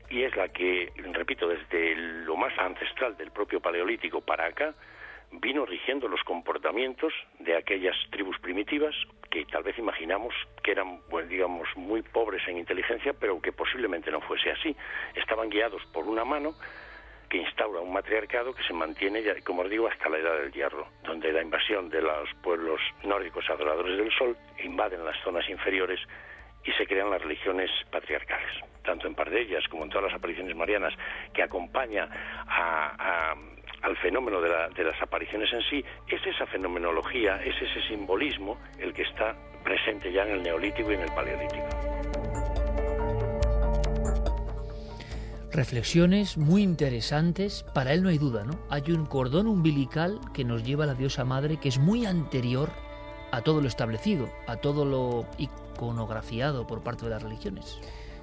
y es la que, repito, desde lo más ancestral del propio Paleolítico para acá, vino rigiendo los comportamientos de aquellas tribus primitivas que tal vez imaginamos que eran, pues, digamos, muy pobres en inteligencia, pero que posiblemente no fuese así. Estaban guiados por una mano que instaura un matriarcado que se mantiene, como os digo, hasta la edad del hierro, donde la invasión de los pueblos nórdicos adoradores del sol invaden las zonas inferiores y se crean las religiones patriarcales, tanto en Pardellas como en todas las apariciones marianas, que acompaña a al fenómeno de, las apariciones en sí, es esa fenomenología, es ese simbolismo el que está presente ya en el neolítico y en el paleolítico. Reflexiones muy interesantes, para él no hay duda, ¿no? Hay un cordón umbilical que nos lleva a la diosa madre que es muy anterior a todo lo establecido, a todo lo iconografiado por parte de las religiones.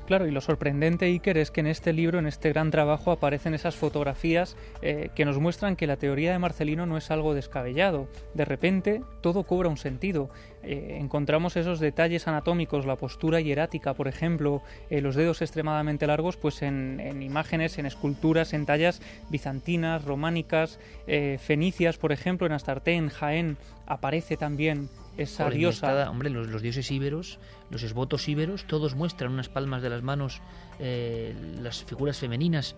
Claro, y lo sorprendente, Iker, es que en este libro, en este gran trabajo, aparecen esas fotografías eh, que nos muestran que la teoría de Marcelino no es algo descabellado. De repente, todo cobra un sentido. Eh, encontramos esos detalles anatómicos, la postura hierática, por ejemplo, eh, los dedos extremadamente largos, pues en, en, imágenes, en esculturas, en tallas bizantinas, románicas, fenicias, por ejemplo, en Astarte, en Jaén, aparece también esa diosa. hombre, los, dioses íberos, los esbotos íberos, todos muestran unas palmas de las manos, eh, las figuras femeninas.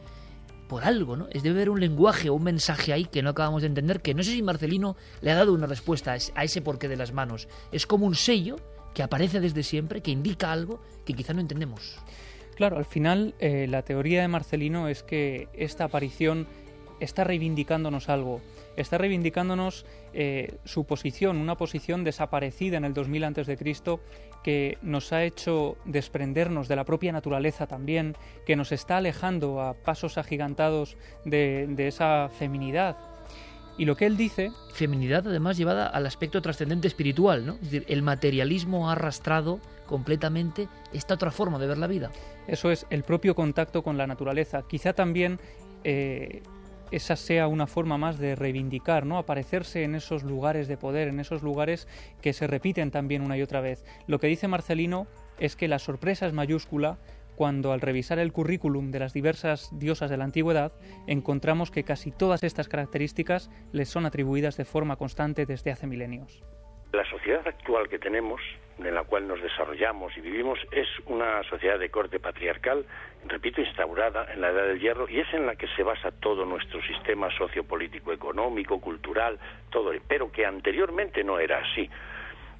por algo, ¿no? Es debe haber un lenguaje o un mensaje ahí que no acabamos de entender, que no sé si Marcelino le ha dado una respuesta a ese porqué de las manos. Es como un sello que aparece desde siempre, que indica algo que quizá no entendemos. Claro, al final eh, la teoría de Marcelino es que esta aparición está reivindicándonos algo, está reivindicándonos eh, su posición, una posición desaparecida en el 2000 a.C., que nos ha hecho desprendernos de la propia naturaleza también, que nos está alejando a pasos agigantados de, esa feminidad. Y lo que él dice... Feminidad además llevada al aspecto trascendente espiritual, ¿no? Es decir, el materialismo ha arrastrado completamente esta otra forma de ver la vida. Eso es, el propio contacto con la naturaleza. Quizá también eh, esa sea una forma más de reivindicar, ¿no? Aparecerse en esos lugares de poder, en esos lugares que se repiten también una y otra vez. Lo que dice Marcelino es que la sorpresa es mayúscula cuando al revisar el currículum de las diversas diosas de la antigüedad encontramos que casi todas estas características les son atribuidas de forma constante desde hace milenios. La sociedad actual que tenemos, en la cual nos desarrollamos y vivimos, es una sociedad de corte patriarcal, repito, instaurada en la Edad del Hierro y es en la que se basa todo nuestro sistema sociopolítico, económico, cultural, todo, pero que anteriormente no era así.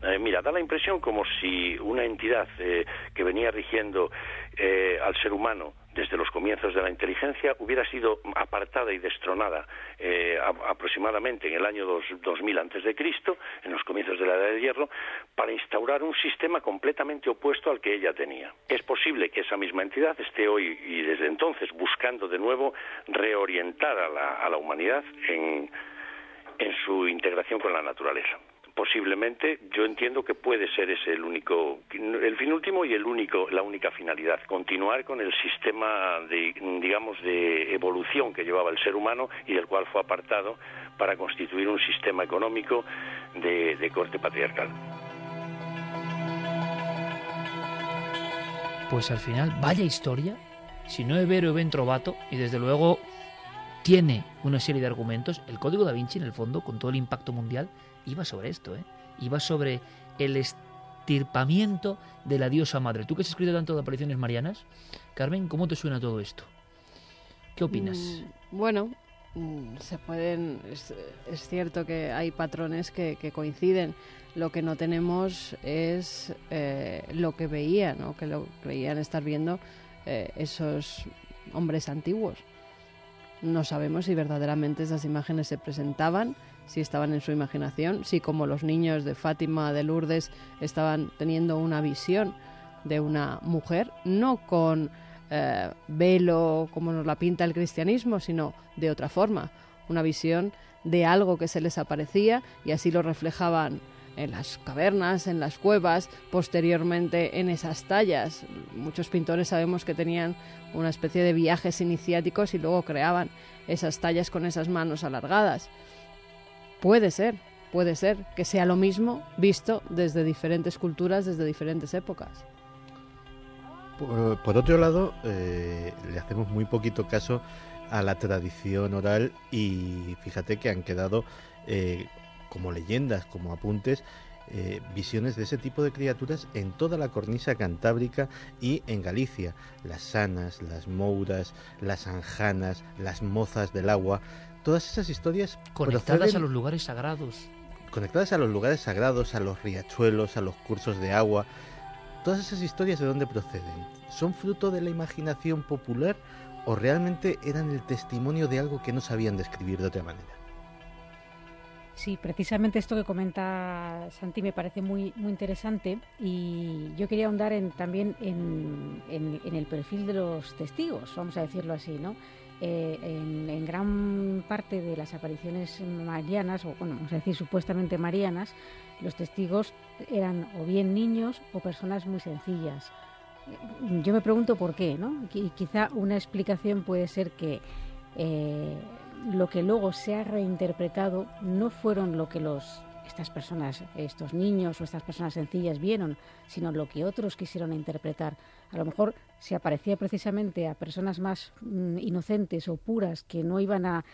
Eh, mira, da la impresión como si una entidad eh, que venía rigiendo eh, al ser humano desde los comienzos de la inteligencia hubiera sido apartada y destronada aproximadamente en el año 2000 antes de Cristo, en los comienzos de la Edad de Hierro, para instaurar un sistema completamente opuesto al que ella tenía. Es posible que esa misma entidad esté hoy y desde entonces buscando de nuevo reorientar a la, a la humanidad en su integración con la naturaleza posiblemente yo entiendo que puede ser ese el único el fin último y el único la única finalidad continuar con el sistema de digamos de evolución que llevaba el ser humano y del cual fue apartado para constituir un sistema económico de, corte patriarcal. Pues al final vaya historia. Si no es vero ben trovato y desde luego tiene una serie de argumentos. El código da Vinci en el fondo con todo el impacto mundial iba sobre esto, ¿eh? iba sobre el estirpamiento de la diosa madre. Tú que has escrito tanto de apariciones marianas, Carmen, ¿cómo te suena todo esto? ¿Qué opinas? Mm, bueno, mm, se pueden. Es, cierto que hay patrones que, coinciden. Lo que no tenemos es eh, lo que veían, ¿no? que lo veían estar viendo eh, esos hombres antiguos. No sabemos si verdaderamente esas imágenes se presentaban, si estaban en su imaginación, si como los niños de Fátima, de Lourdes, estaban teniendo una visión de una mujer, no con eh, velo como nos la pinta el cristianismo, sino de otra forma, una visión de algo que se les aparecía y así lo reflejaban en las cavernas, en las cuevas, posteriormente en esas tallas. Muchos pintores sabemos que tenían una especie de viajes iniciáticos y luego creaban esas tallas con esas manos alargadas. Puede ser, puede ser que sea lo mismo visto desde diferentes culturas, desde diferentes épocas. Por, otro lado, eh, le hacemos muy poquito caso a la tradición oral y fíjate que han quedado eh, como leyendas, como apuntes, eh, visiones de ese tipo de criaturas en toda la cornisa cantábrica y en Galicia. Las sanas, las mouras, las anjanas, las mozas del agua todas esas historias conectadas a los lugares sagrados. Conectadas a los lugares sagrados, a los riachuelos, a los cursos de agua. Todas esas historias de dónde proceden? ¿Son fruto de la imaginación popular o realmente eran el testimonio de algo que no sabían describir de otra manera? Sí, precisamente esto que comenta Santi me parece muy, muy interesante y yo quería ahondar en, también en, en, el perfil de los testigos, vamos a decirlo así, ¿no? Eh, en, gran parte de las apariciones marianas, o bueno, vamos a decir supuestamente marianas, los testigos eran o bien niños o personas muy sencillas. Yo me pregunto por qué, ¿no? quizá una explicación puede ser que eh, lo que luego se ha reinterpretado no fueron lo que los estas personas, estos niños o estas personas sencillas vieron, sino lo que otros quisieron interpretar. A lo mejor se aparecía precisamente a personas más mm, inocentes o puras que no iban a,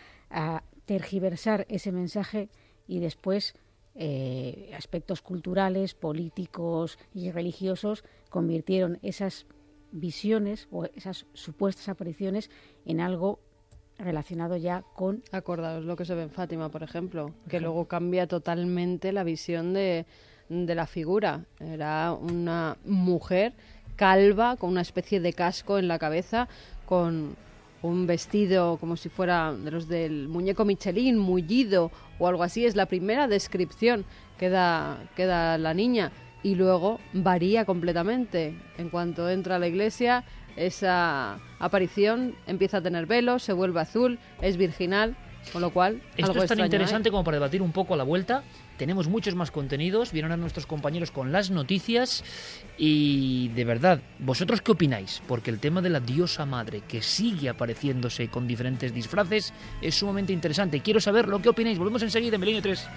tergiversar ese mensaje y después eh, aspectos culturales, políticos y religiosos convirtieron esas visiones o esas supuestas apariciones en algo relacionado ya con... Acordaos lo que se ve en Fátima, por ejemplo, que luego cambia totalmente la visión de, de la figura. Era una mujer calva, con una especie de casco en la cabeza, con un vestido como si fuera de los del muñeco Michelin, mullido o algo así. Es la primera descripción que da, que da la niña. Y luego varía completamente. En cuanto entra a la iglesia, esa aparición empieza a tener velo, se vuelve azul, es virginal, con lo cual... Esto algo es tan extraño interesante hay. como para debatir un poco a la vuelta. Tenemos muchos más contenidos, vieron a nuestros compañeros con las noticias y de verdad, ¿vosotros qué opináis? Porque el tema de la diosa madre que sigue apareciéndose con diferentes disfraces es sumamente interesante. Quiero saber lo que opináis. Volvemos enseguida en Milenio 3.